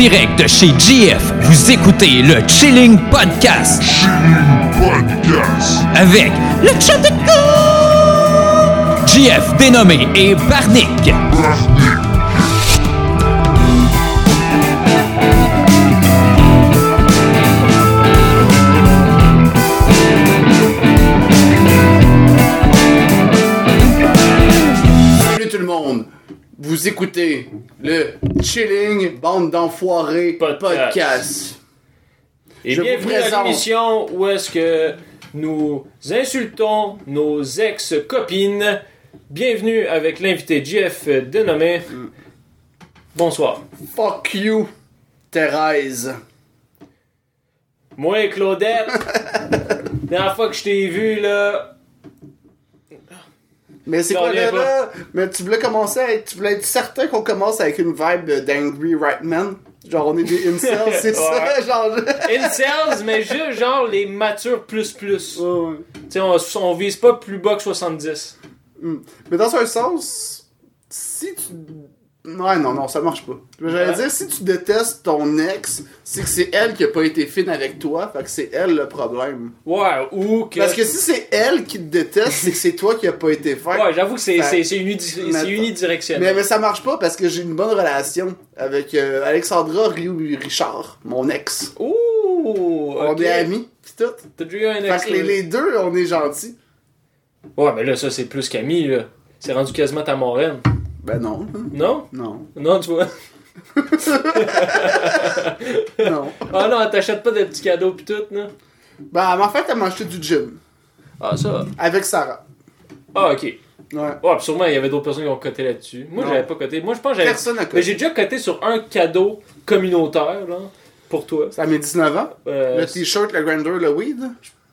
direct de chez GF, vous écoutez le Chilling Podcast. Podcast. Avec le chat de! GF dénommé et Barnick. Salut Vous écoutez le Chilling Bande d'enfoirés Podcast. podcast. Et Je vous bienvenue à présente- l'émission où est-ce que nous insultons nos ex-copines. Bienvenue avec l'invité Jeff dénommé. Bonsoir. Fuck you, Thérèse. Moi et Claudette, la dernière fois que je t'ai vu là, Mais c'est quoi là, là? Mais tu voulais commencer à être, tu voulais être certain qu'on commence avec une vibe d'Angry Right Man? Genre on est des incels, c'est ça? Genre. incels, mais juste genre les matures plus plus. Ouais, ouais. Tu sais, on, on vise pas plus bas que 70. Mais dans un sens, si tu. Ouais, non, non, ça marche pas. J'allais dire, si tu détestes ton ex, c'est que c'est elle qui a pas été fine avec toi, fait que c'est elle le problème. Ouais, ou que. Parce que si c'est elle qui te déteste, c'est que c'est toi qui a pas été fin. Ouais, j'avoue que c'est Fait- c'est- c'est unidi- Mais- Mais, unidirectionnel. mais ça marche pas parce que j'ai une bonne relation avec euh, Alexandra Ryu Richard, mon ex. Ouh! On est amis, pis tout. T'as déjà eu un ex. Fait que les, les deux, on est gentils. Ouais, mais là, ça, c'est plus qu'ami, là. C'est rendu quasiment ta moraine. Ben non, Non? non, Non, tu vois. non. Ah non, elle t'achète pas des petits cadeaux pis tout, là? Ben, en fait, elle m'a acheté du gin. Ah, ça. Avec Sarah. Ah, ok. Ouais. Pis sûrement, il y avait d'autres personnes qui ont coté là-dessus. Moi, Non. j'avais pas coté. Moi, je pense que j'avais. Personne n'a Mais connu. j'ai déjà coté sur un cadeau communautaire, là, pour toi. Ça a mes 19 ans? Euh, Le t-shirt, le grinder, le weed?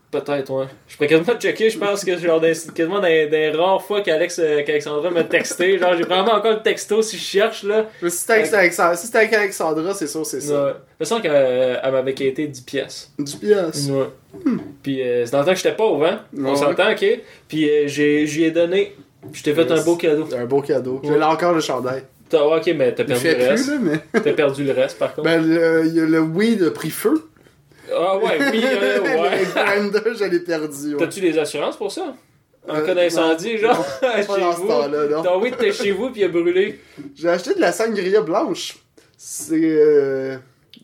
Peut-être, ouais. Je pourrais quasiment checker, je pense que genre, des, quasiment des, des rares fois qu'Alex, euh, qu'Alexandra m'a texté. Genre, j'ai vraiment encore le texto si je cherche, là. Mais si c'était avec, Alexandra- si avec Alexandra, c'est sûr, c'est Ouais. ça. De toute façon, qu'elle elle m'avait quitté 10 pièces. Du pièce. Ouais. Puis euh, c'est dans le temps que j'étais pauvre, hein? On Ouais. s'entend, ok? Puis euh, j'ai, j'y ai donné. Je t'ai fait un beau cadeau. Un beau cadeau. Ouais. J'ai là encore le chandail. T'as, ouais, ok, mais t'as Il perdu le reste. là, mais. T'as perdu le reste, par contre. Ben, le, il le weed a pris feu. Ah ouais, oui, euh, ouais. grinder, je l'ai perdu. ouais. T'as-tu des assurances pour ça? En Euh, cas d'incendie, non. genre, Pas chez dans ce vous. temps-là, non. Ton weed était chez vous puis il a brûlé. J'ai acheté de la sangria blanche. C'est. Euh...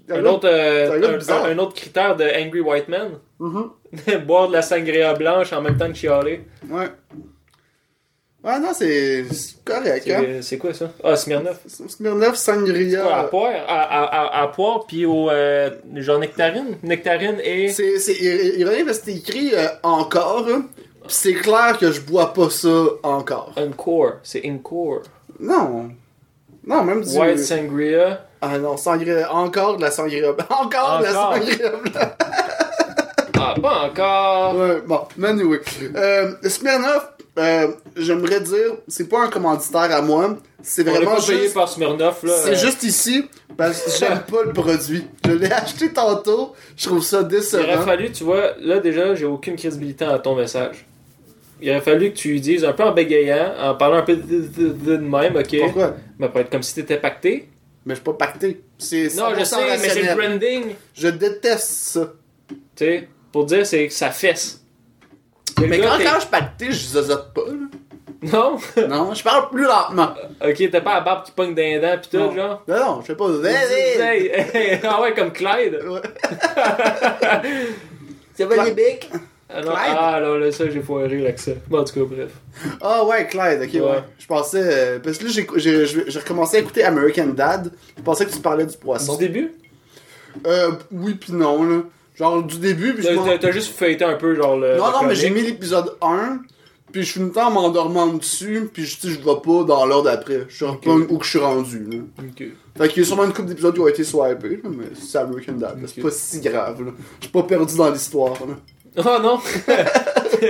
Un autre, euh, un autre critère de Angry White Man. Mhm. Boire de la sangria blanche en même temps que chialer. Ouais. Ouais, non, c'est correct, hein. C'est, quoi ça? Ah, Smirnoff. Smirnoff, sangria. Quoi, à poire? À, à, à, à poire, puis au euh, genre nectarine? Nectarine et... C'est c'est ir- ironique parce que c'est écrit euh, encore, hein. Pis c'est clair que je bois pas ça encore. Encore. C'est Encore. Non. Non, même du. White Sangria. Ah non, sangria. Encore de la sangria. Encore, de la sangria. Ah, pas encore. Ouais, bon, anyway. Euh, Smirnoff, euh, j'aimerais dire, c'est pas un commanditaire à moi. C'est On vraiment pas payé juste. par Smirnoff, là. C'est Euh, juste ici parce que j'aime pas le produit. Je l'ai acheté tantôt, je trouve ça Il aurait décevant. fallu, tu vois, là déjà, j'ai aucune crédibilité à ton message. Il aurait fallu que tu dises un peu en bégayant, en parlant un peu de, de, de- de même, ok? Pourquoi? Mais pour être comme si t'étais pacté. Mais je suis pas pacté. C'est Non, je 100% sais, mais c'est le branding. Je déteste ça. Tu sais, pour dire c'est que ça fesse. Mais quand, quand je pacté, je zozote pas. là. Non? Non, je parle plus lentement. ok, t'as pas la barbe qui pogne dans les dents pis tout, Non. genre? Non, non, je fais pas. Hey, hey, ah ouais, comme Clyde. Ouais. Ça va, les bics? Ah non, Clyde? ah, non, là, ça, j'ai foiré l'accent. Bon, en tout cas, bref. Ah ouais, Clyde, ok, ouais. Ouais. Je pensais. euh, parce que là, j'ai recommencé à écouter American Dad. Je pensais que tu parlais du poisson. Du début? Euh, oui pis non, là. Genre du début, puis je T'as juste feuilleté un peu, genre, le. Non, non, mais j'ai mis l'épisode 1, puis je suis une temps en m'endormant dessus, puis je, je vais pas dans l'ordre après. Je sais pas où que je suis rendu, là. Ok. Fait qu'il y a sûrement une couple d'épisodes qui ont été swipés, là, mais c'est American Dad, là. c'est pas si grave, là. Je suis pas perdu dans l'histoire, là. Oh non!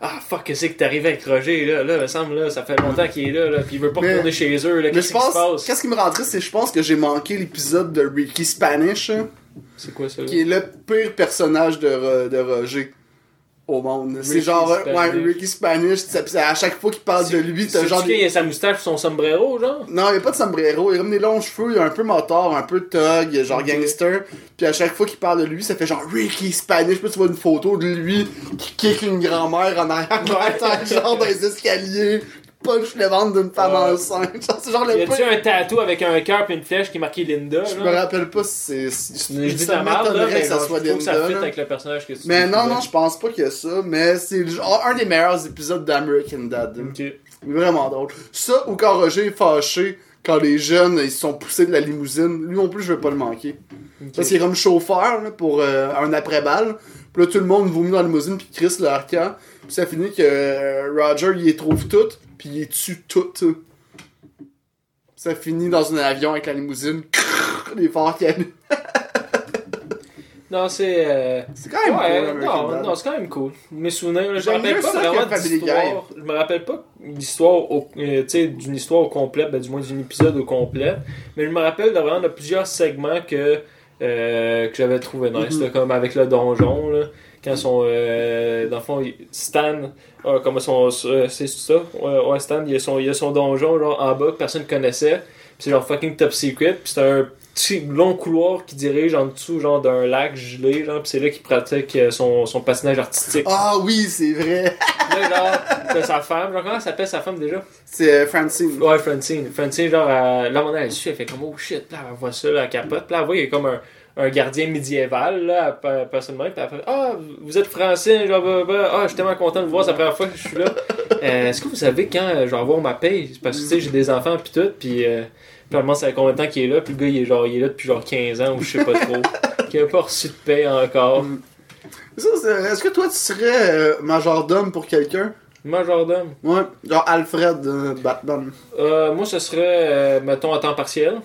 ah fuck, qu'est-ce que t'es arrivé avec Roger là? Là, me semble, là, ça fait longtemps qu'il est là, là, pis il veut pas retourner chez eux, là. Qu'est-ce qui se passe? qu'est-ce qui me rend triste, c'est que je pense que j'ai manqué l'épisode de Ricky Spanish, hein, C'est quoi ça? qui est le pire personnage de, de Roger. au monde. C'est genre, ouais. Ricky Spanish, à chaque fois qu'il parle de lui, t'as C'est genre genre des... il a sa moustache son sombrero, genre? Non, il a pas de sombrero, il a des longs cheveux, il a un peu moteur, un peu thug, genre gangster. Puis à chaque fois qu'il parle de lui, ça fait genre Ricky Spanish. Puis tu vois une photo de lui qui kick une grand-mère en arrière genre dans les escaliers, punch le ventre d'une femme Ouais. enceinte. Genre, genre Y le a-tu peu- un tatou avec un cœur pis une flèche qui est marqué Linda, Je me genre? rappelle pas si c'est. si- Je dis ça là, m'étonnerait mais que ça soit je trouve que ça Linda, fit là. avec le personnage que tu Mais non, non, je pense pas qu'il y a ça, mais c'est un des meilleurs épisodes d'American Dad. Ok. Vraiment drôle. Ça, ou quand Roger est fâché, quand les jeunes ils se sont poussés de la limousine, lui non plus, je veux pas le manquer. Parce qu'il est comme chauffeur là, pour euh, un après-balle. Puis là, tout le monde vomit dans la limousine, puis crisse leur camp. Puis ça finit que euh, Roger, il les trouve toutes, puis il les tue toutes. Ça finit dans un avion avec la limousine. les phares qui allument. Non, c'est. euh, C'est quand même Ouais, cool, non, non, c'est quand même cool. Mes souvenirs, je me rappelle pas vraiment d'histoire. Je me rappelle pas l'histoire, au- euh, d'une histoire au complet, ben, du moins d'un épisode au complet. Mais je me rappelle de vraiment de plusieurs segments que, euh, que j'avais trouvé nice, là, comme avec le donjon, là. Quand son, euh, dans le fond, Stan, ah, comme son, euh, c'est ça, ouais, ouais, Stan, il a son, il a son donjon, genre, en bas, que personne connaissait. Puis c'est genre fucking top secret. Puis c'est un petit long couloir qui dirige en dessous, genre, d'un lac gelé, genre. Puis c'est là qu'il pratique euh, son, son patinage artistique. Ah oui, c'est vrai. Là, genre, sa femme, genre, comment elle s'appelle sa femme déjà? C'est euh, Francine. Ouais, Francine. Francine, genre, là, mon elle suit, elle fait comme, oh shit, là, elle voit ça, là, elle capote. Puis là, elle voit, il y a comme un, un gardien médiéval, là, même, puis fait, ah, vous êtes français, genre, bah, bah, ah, je suis tellement content de vous voir, c'est la première fois que je suis là. Euh, Est-ce que vous savez quand euh, je vais avoir ma paye? Parce que, tu sais, j'ai des enfants, puis tout, puis, euh, puis elle demande ça fait combien de temps qu'il est là, puis le gars, il est genre, il est là depuis genre 15 ans, ou je sais pas trop, qu'il a pas reçu de paye encore. C'est- Est-ce que toi, tu serais euh, majordome pour quelqu'un? Majordome. Ouais, genre Alfred Batman. Euh, moi, ce serait, euh, mettons, à temps partiel.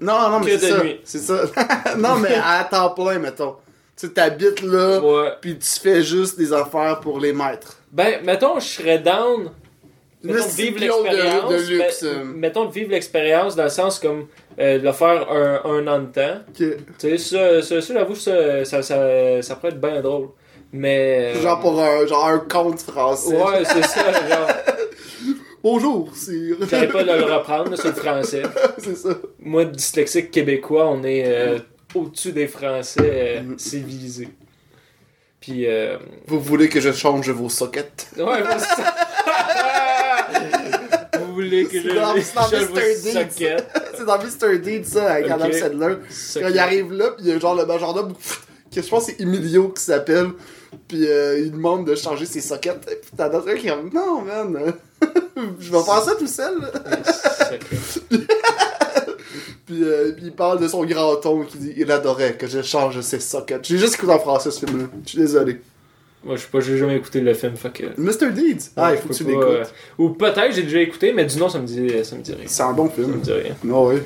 Non, non, mais c'est de ça. C'est ça. non, mais à temps plein, mettons. Tu t'habites là, Ouais. puis tu fais juste des affaires pour les maîtres. Ben, mettons, je serais down. Mettons de vivre de- l'expérience. de luxe, mais- euh. Mettons de vivre l'expérience dans le sens comme euh, de le faire un, un an de temps. Tu sais, ça, ça, ça, j'avoue, ça, ça, ça, ça pourrait être bien drôle. Mais. euh, Genre pour un, genre un conte français. Ouais, c'est ça, genre. Bonjour, sire. J'arrête pas de le reprendre, c'est le français. c'est ça. Moi, dyslexique québécois, on est euh, au-dessus des Français euh, Mm. civilisés. Puis. Euh, Vous voulez que je change vos sockets? Ouais, ça. Vous voulez que je C'est dans- c'est dans je Mr. vous Deeds. socket? c'est dans Mr. Deed, ça, avec. Adam Sandler. Quand il arrive là, pis il y a genre le majordome, que je pense que c'est Emilio qui s'appelle, pis euh, il demande de changer ses sockets. Pis t'as d'autres qui comme, non, man, je vais faire ça tout seul. Puis euh, puis il parle de son grand ton qui dit, il adorait que je change ses sockets. J'ai juste écouté en français ce film-là. Je suis désolé. Moi, je sais pas, j'ai jamais écouté le film, fait que. Mr. Deeds. Ah, il faut que tu l'écoutes. euh, Ou peut-être j'ai déjà écouté, mais du nom, ça me dit, ça me dit rien. C'est un bon Ça me film. dit rien. Non, oui.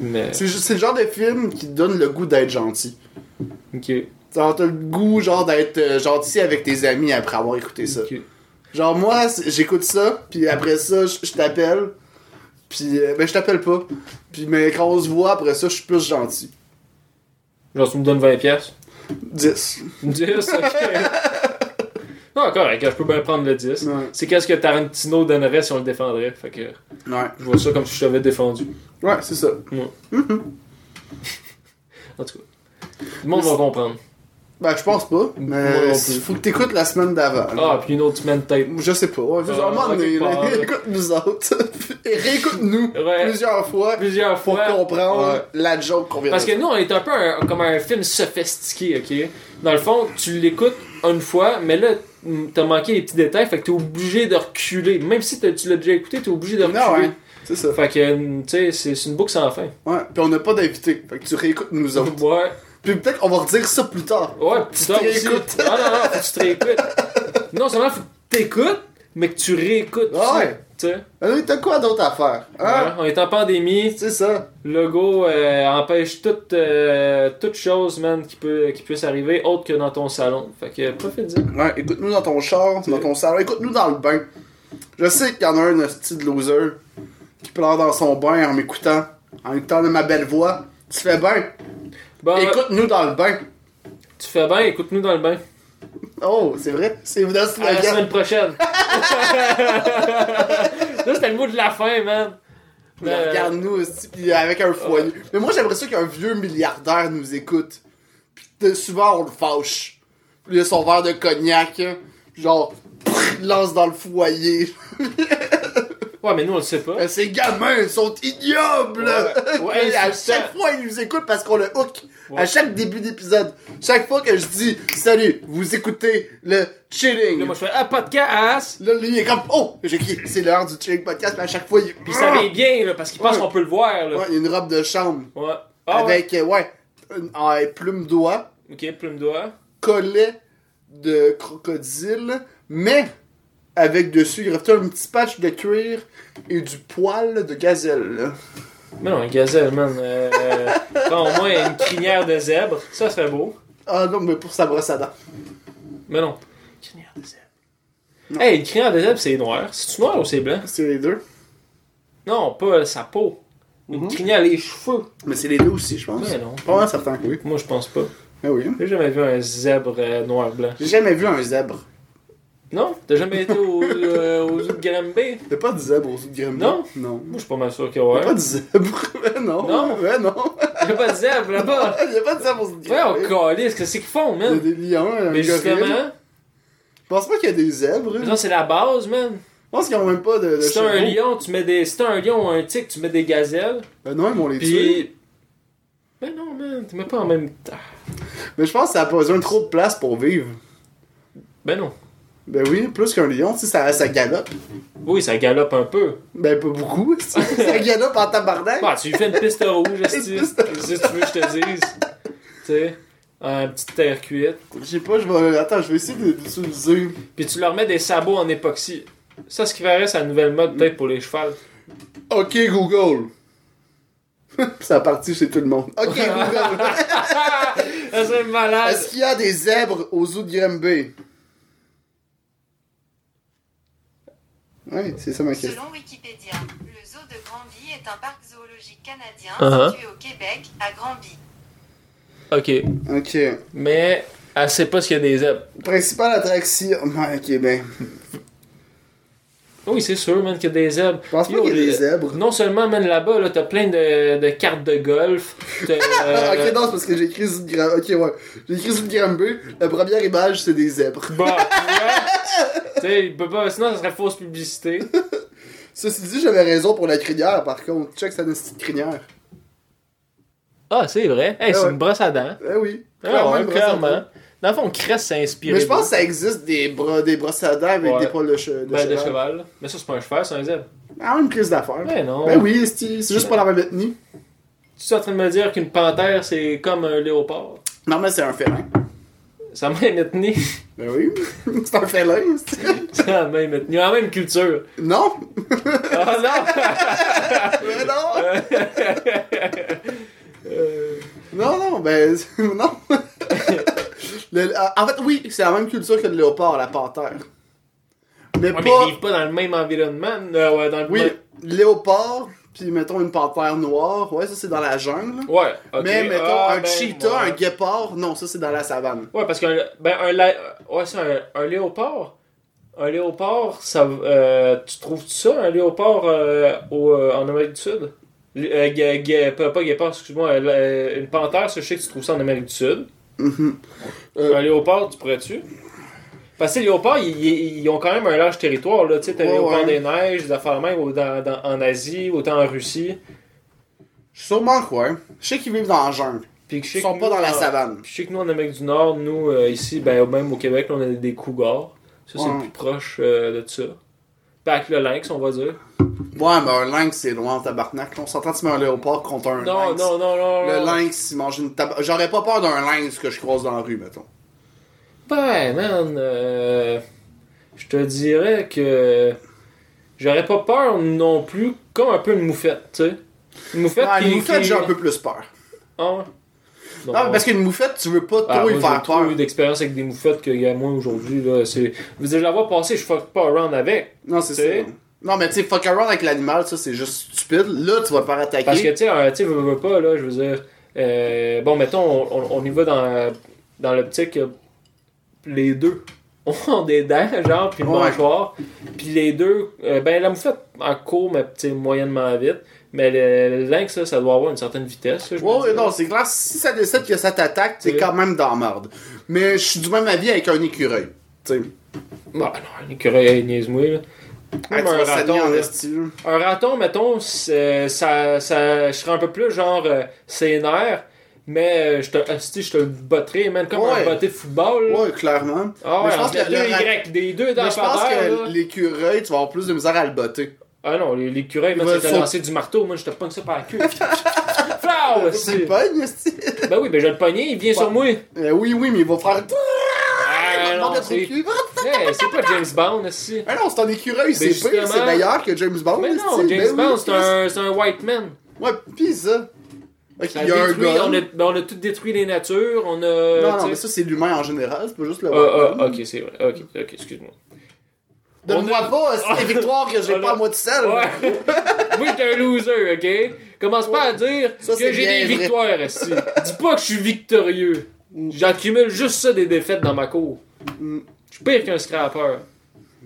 Mais. C'est le genre de film qui donne le goût d'être gentil. Ok. T'as le goût, genre, d'être euh, gentil avec tes amis après avoir écouté ça. Ok. Genre, moi, j'écoute ça, puis après ça, je t'appelle. Puis, euh, ben, je t'appelle pas. Puis, mais quand on se voit, après ça, je suis plus gentil. Genre, tu me donnes 20$. piastres? 10. 10, ok. Non, correct, je peux bien prendre le 10. Ouais. C'est qu'est-ce que Tarantino donnerait si on le défendrait? Fait que Ouais. je vois ça comme si je t'avais défendu. Ouais, c'est ça. En tout cas. Le monde va comprendre. Ben, je pense pas. Mais il faut que t'écoutes la semaine d'avant. Ah, puis une autre semaine peut-être. Je sais pas. Ouais, juste Ah, un moment donné, quelque là, part, là. écoute nous autres. Et réécoute-nous Ouais. plusieurs fois Plusieurs pour fois. comprendre Ouais. la joke qu'on vient Parce que nous, on est un peu un- comme un film sophistiqué, ok? Dans le fond, tu l'écoutes une fois, mais là, t'as manqué les petits détails, fait que t'es obligé de reculer. Même si tu l'as déjà écouté, t'es obligé de reculer. Non, ouais. C'est ça. Fait que, tu sais, c'est c'est une boucle sans fin. Ouais. Puis on n'a pas d'invité. Fait que tu réécoutes nous autres. Ouais. Puis peut-être qu'on va redire ça plus tard. Ouais, Tu putain te aussi. réécoutes. Non, non, non, faut que tu te réécoutes. Non seulement faut que t'écoutes, mais que tu réécoutes. Ah ouais. Tu sais. Allez, t'as quoi d'autre à faire? Hein? Ouais, on est en pandémie. C'est ça. Le go euh, empêche toute, euh, toute chose, man, qui, peut, qui puisse arriver autre que dans ton salon. Fait que profite-en. Ouais, écoute-nous dans ton char, dans ton salon, écoute-nous dans le bain. Je sais qu'il y en a un hostie de loser qui pleure dans son bain en m'écoutant, en écoutant de ma belle voix. Tu fais bien. Bon, Écoute-nous dans le bain. tu fais bien, écoute-nous dans le bain. Oh, c'est vrai? C'est dans À la semaine prochaine. Là, c'était le mot de la fin, man. Mais Euh, Regarde-nous aussi, puis avec un foyer. Mais moi, j'aimerais ça qu'un vieux milliardaire nous écoute. Puis de- souvent, on le fâche. Puis il a son verre de cognac, genre, lance dans le foyer. Ouais, mais nous, on le sait pas. Euh, Ces gamins sont ignobles! Ouais. À chaque fois, ils nous écoutent parce qu'on le hook. Ouais. À chaque début d'épisode. Chaque fois que je dis Salut, vous écoutez le chilling. Là, moi, je fais un podcast. Là, lui, il est comme Oh, j'ai crié, c'est l'heure du chilling podcast. Mais à chaque fois, il. Puis ça vient bien, là, parce qu'il pense qu'on peut le voir, là. Ouais, il y a une robe de chambre. Ouais. Ah, avec, euh, ouais, une, plume d'oie, Ok, plume d'oie. collet de crocodile, mais avec dessus, il rajoutait un petit patch de cuir et du poil de gazelle. là. Mais non, un gazelle, man. Euh, prends au moins une crinière de zèbre. Ça serait beau. Ah non, mais pour sa brosse à dents. Mais non. Crinière de zèbre. Hey, une crinière de zèbre, c'est noir. C'est-tu noir ou c'est blanc? C'est les deux. Non, pas sa peau. Une crinière, les cheveux. Mais c'est les deux aussi, je pense. Mais non. Pas vraiment certain que oui. Moi, je pense pas. Mais oui. J'ai jamais vu un zèbre euh, noir-blanc. J'ai jamais vu un zèbre. Non? T'as jamais été au, euh, aux zoo de Granby? Y'a pas de zèbre aux zoo de Grimby. Non? Non. Moi, je suis pas mal sûr qu'il y Y'a aurait. pas de zèbre? Mais non. Non? Mais non. Y'a pas de zèbre là-bas. Y'a pas de zèbre aux zoo de Ouais, on Grimby. calisse, qu'est-ce qu'ils font, a man? des lions, un Mais justement, Je pense pas qu'il y a des zèbres. ça, c'est la base, man. Je pense qu'ils ont même pas de, de Si t'as un lion, tu mets des. Si t'as un lion ou un tigre, tu mets des gazelles. Ben non, ils m'ont les. Puis. Ben non, man, tu mets pas en même temps. Mais je pense que ça a pas besoin de trop de place pour vivre. Ben non. Ben oui, plus qu'un lion, tu sais, ça, ça galope. Oui, ça galope un peu. Ben pas beaucoup, ça galope en tabarnak. Bah, tu lui fais une piste rouge, piste Si tu veux que je te dise. Tu sais, un petite terre cuite. Je sais pas, je vais. Attends, je vais essayer de- d'utiliser. Puis tu leur mets des sabots en époxy. Ça, ce qui verrait, c'est la nouvelle mode peut-être pour les chevals. Ok, Google. ça a parti chez tout le monde. Ok, Google. Ça serait malade. Est-ce qu'il y a des zèbres au zoo de Grimby? Oui, c'est ça ma question. Selon Wikipédia, le zoo de Granby est un parc zoologique canadien Uh-huh. situé au Québec, à Granby. Ok. Ok. Mais elle sait pas s'il y a des zèbres. Principale attraction. Ouais, ok, ben. Oui, c'est sûr, man, qu'il y a des zèbres. Je pense pas qu'il y a des les- zèbres. Non seulement, man, là-bas, là, t'as plein de, de cartes de golf. Ah, euh, ok, non, c'est parce que j'ai écrit Granby. Ok, ouais. J'ai écrit de Granby. La première image, c'est des zèbres. Tu vois? Tu sais, peut pas- sinon, ça serait fausse publicité. Ceci dit, j'avais raison pour la crinière, par contre. Check sa petite crinière. Ah, c'est vrai. Hey, Ah c'est ouais. une brosse à dents. Eh oui. Ah ouais, une clairement. Dans le fond, Crest s'est inspiré. Mais je pense que ça existe des, bras, des brosses à dents avec Ouais. des poils de, che- de Ben, de cheval. cheval. Mais ça, c'est pas un cheval, c'est un zèbre. Ah, une prise d'affaires. Ben non. Ben oui, c'est c'est juste pas la même ethnie. Tu es en train de me dire qu'une panthère, c'est comme un léopard? Non, mais c'est un félin. C'est la même ethnie. Ben oui. c'est un félin. c'est- C'est la même ethnie. La même culture. Non. Ah non! Mais non. Euh, Non, non, ben, non. Le- en fait, oui, c'est la même culture que le léopard, la panthère. Mais ouais, mais pas. ils vivent pas dans le même environnement. euh, dans le Oui, même- léopard, puis mettons une panthère noire. Ouais, ça c'est dans la jungle. Ouais. Mais mettons Ah, un ben, cheetah, ouais. un guépard, non, ça c'est dans la savane. Ouais, parce qu'un ben, un, ouais, c'est un, un léopard. Un léopard, ça, euh, tu trouves ça, un léopard euh, au, euh, en Amérique du Sud? Euh, gue- pas, pas guépard, excuse-moi, euh, une panthère, je sais que tu trouves ça en Amérique du Sud. Mhm. Euh, Un léopard, tu pourrais-tu? Parce que les léopards, ils, ils- ils ont quand même un large territoire, là. Tu sais, t'as les Ouais, léopards ouais. des neiges, des affaires même, au- dans- dans- en Asie, autant en Russie. Sûrement quoi. Je sais qu'ils vivent dans la jungle. Puis que je sais Ils sont que pas nous, dans la savane. Puis je sais que nous, en Amérique du Nord, nous, euh, ici, ben, même au Québec, là, on a des cougars. Ça, c'est Ouais. le plus proche euh, de ça. Avec le lynx, on va dire. Ouais, mais un lynx c'est loin en tabarnak. On s'entend tu mets un léopard contre un Non, lynx? non, non, non, Le lynx, il mange une. J'aurais pas peur d'un lynx que je croise dans la rue, mettons. Ben, man, euh, je te dirais que j'aurais pas peur non plus, comme un peu une moufette, tu sais. Une moufette Ouais, qui... une moufette, qui- j'ai un peu plus peur. Ah Non, parce qu'une moufette, tu veux pas trop Ah, y moi, faire j'ai trop peur. eu d'expérience avec des moufettes qu'il y a moins aujourd'hui, là. C'est... Je veux dire, passer, je fuck pas around avec. Non, c'est ça. Non, mais tu sais, fuck around avec l'animal, ça c'est juste stupide. Là, tu vas te faire attaquer. Parce que, tu sais, un- tu veux, veux pas, là, je veux dire... euh, bon, mettons, on, on- on y va dans, dans l'optique... euh, les deux ont des dents, genre, puis une Ouais. mâchoire. Puis les deux, euh, ben la moufette en court, mais tu sais, moyennement vite. Mais le, lynx, là, ça doit avoir une certaine vitesse. là, Ouais, non, c'est clair, si ça décide que ça t'attaque, t'es Oui. quand même dans la merde. Mais je suis du même avis avec un écureuil. Tu sais, Bah non, un écureuil, niaise-moi, là. Même tu un raton, en là. là. Un raton, mettons, c'est- ça, ça, je serais un peu plus genre euh, sénère, mais euh, je te, je te botterais, man, comme Ouais. un botté de football. là. Ouais, clairement. Ah Mais je pense que rat- Y, des deux dans Mais la je pense que là. l'écureuil, tu vas avoir plus de misère à le botter. Ah non, les- Il va c'est saut- lancé du marteau, moi je te pogne ça par la queue. Flau, C'est asti. pas une esti. Ben oui, ben je vais le pogner, il vient sur moi. Euh, Oui, oui, mais il va faire. Ah non, de c'est. Hey, c'est pas James Bond, asti. Ah non, c'est un écureuil, c'est justement- pire, c'est meilleur que James Bond. Mais non, James Ben Bond, c'est un, c'est un white man. Ouais, pis ça. Ok, Ça il y a un détruit- gars. on, a, ben, on a tout détruit les natures, on a... Non, non, tu mais ça, c'est l'humain en général, c'est pas juste le Ah, ah, ok, c'est vrai. Ok, ok, excuse-moi. Donne-moi pas, c'est des victoires que j'ai On a- pas à moi tout seul. Ouais. Moi, j'étais un loser, ok? Commence pas à dire Ça, que j'ai des vrai. victoires, ici. Dis pas que je suis victorieux. J'accumule juste ça des défaites dans ma cour. Je suis pire qu'un scrapper,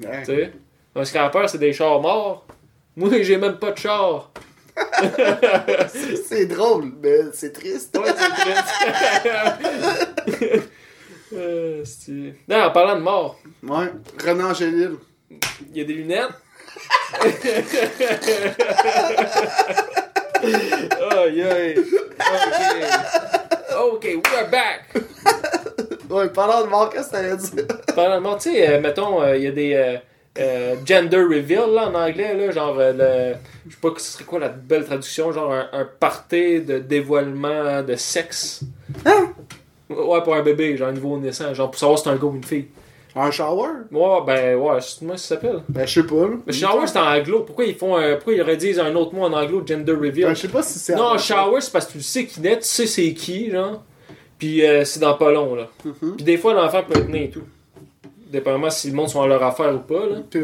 Ouais. tu sais? Un scrapper, c'est des chars morts. Moi, j'ai même pas de char. C'est drôle, mais c'est triste. Ouais, c'est triste. Euh, non, en parlant de mort, Ouais. Renan Angélil. Il y a des lunettes. Aïe aïe. Ok. Ok, we're back. Ouais, parlant de mort, qu'est-ce que t'allais dire? Parlant de mort, tu sais, euh, mettons, euh, il y a des euh, euh, gender reveal là, en anglais, là, genre, euh, le, je sais pas que ce serait quoi la belle traduction, genre un, un party de dévoilement de sexe. Hein? Ouais, pour un bébé, genre niveau naissant, genre pour savoir si c'est un gars ou une fille. Un shower? Ouais, ben ouais, c'est moi ça s'appelle. Ben, je sais pas. Mais shower c'est en anglo. Pourquoi ils font un, pourquoi ils redisent un autre mot en anglo, gender Ben, reveal? je sais pas si c'est. non, shower c'est parce que tu sais qui naît, tu sais c'est qui, genre. Puis euh, c'est dans pas long, là. Mhm. Puis des fois l'enfant peut être né et tout. Dépendamment si le monde sont à leur affaire ou pas, là. Puis,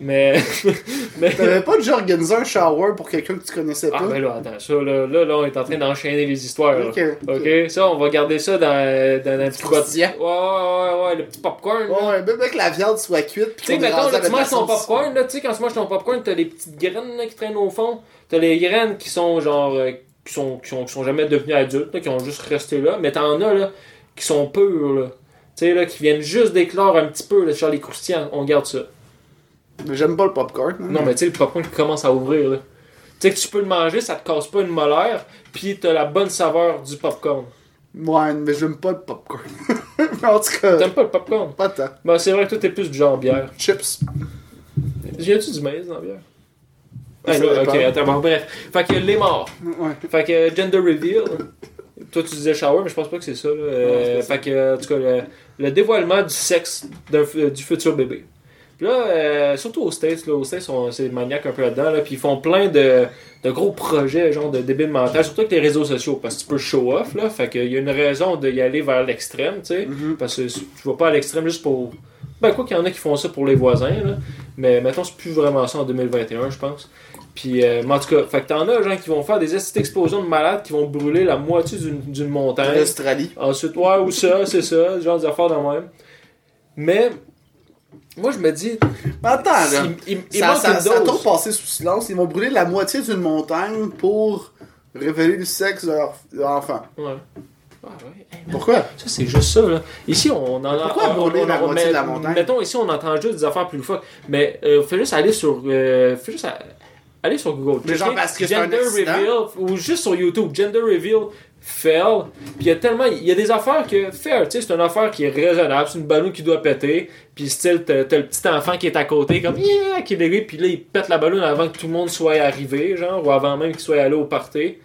Mais. mais... T'avais pas déjà organisé un shower pour quelqu'un que tu connaissais pas? Ah, ben là, attends, ça, là, là, là, on est en train d'enchaîner les histoires. Ok. Ça, on va garder ça dans, dans un petit pot. Ouais, ouais, ouais, ouais, le petit popcorn. Ouais, ouais, même que la viande soit cuite. Tu sais, mettons, là, tu manges ton popcorn, là, tu sais, quand tu manges ton popcorn, t'as les petites graines là, qui traînent au fond. T'as les graines qui sont genre. euh, qui, sont, qui, sont, qui sont jamais devenues adultes, là, qui ont juste resté là. Mais t'en as, là, qui sont pures, là. Tu sais, là, qui viennent juste d'éclore un petit peu, là, sur les croustillants. On garde ça. Mais j'aime pas le popcorn. hein. Non, mais tu sais, le popcorn qui commence à ouvrir, là. Tu sais que tu peux le manger, ça te casse pas une molaire, puis t'as la bonne saveur du popcorn. Ouais, mais j'aime pas le popcorn. en tout cas, T'aimes pas le popcorn? pas tant. Ben, c'est vrai que toi, t'es plus du genre bière. Chips. Viens-tu du maïs dans la bière? Ah, là, ok, attends, bon, bref. Fait que les morts. Ouais. Fait que euh, gender reveal. Toi, tu disais shower, mais je pense pas que c'est ça. là. Euh, fait que, euh, en tout cas, le, le dévoilement du sexe fu- du futur bébé. Puis là, euh, surtout aux States, là, aux States, c'est maniaque un peu là-dedans, là, puis ils font plein de, de gros projets, genre de débile mental, surtout avec les réseaux sociaux, parce que tu peux show off, là, fait qu'il y a une raison d'y aller vers l'extrême, tu sais, Mhm. parce que tu vas pas à l'extrême juste pour... Ben, quoi qu'il y en a qui font ça pour les voisins, là, mais mettons, c'est plus vraiment ça en 2021, je pense. Puis, euh, mais en tout cas, fait que t'en as, gens qui vont faire des petites explosions de malades qui vont brûler la moitié d'une montagne. L'Australie. Ensuite, ouais, ou ça, c'est ça, genre d'affaires de même. Mais, moi, je me dis, Attends, là. il, il- Ça, ça, ça a dose. trop passé sous silence. Ils vont brûler la moitié d'une montagne pour révéler le sexe de leur, de leur enfant. Ouais. Ah, ouais. Hey, man, Pourquoi? ça, c'est juste ça, là. Ici, on en a. Pourquoi on- brûler on- la moitié de la montagne? Mettons, ici, on entend juste des affaires plus fuck. Mais, euh, fais juste aller sur. Euh, fais juste à- aller sur Google. Mais genre parce que Gender? Reveal, ou juste sur YouTube, Gender Reveal Fail. Puis il y a tellement. Il y a des affaires que. Fair, tu sais, c'est une affaire qui est raisonnable. C'est une ballon qui doit péter. Puis style, t'as t'as le petit enfant qui est à côté, comme yeah, qui est dégueu. Puis là, il pète la ballon avant que tout le monde soit arrivé, genre, ou avant même qu'il soit allé au party.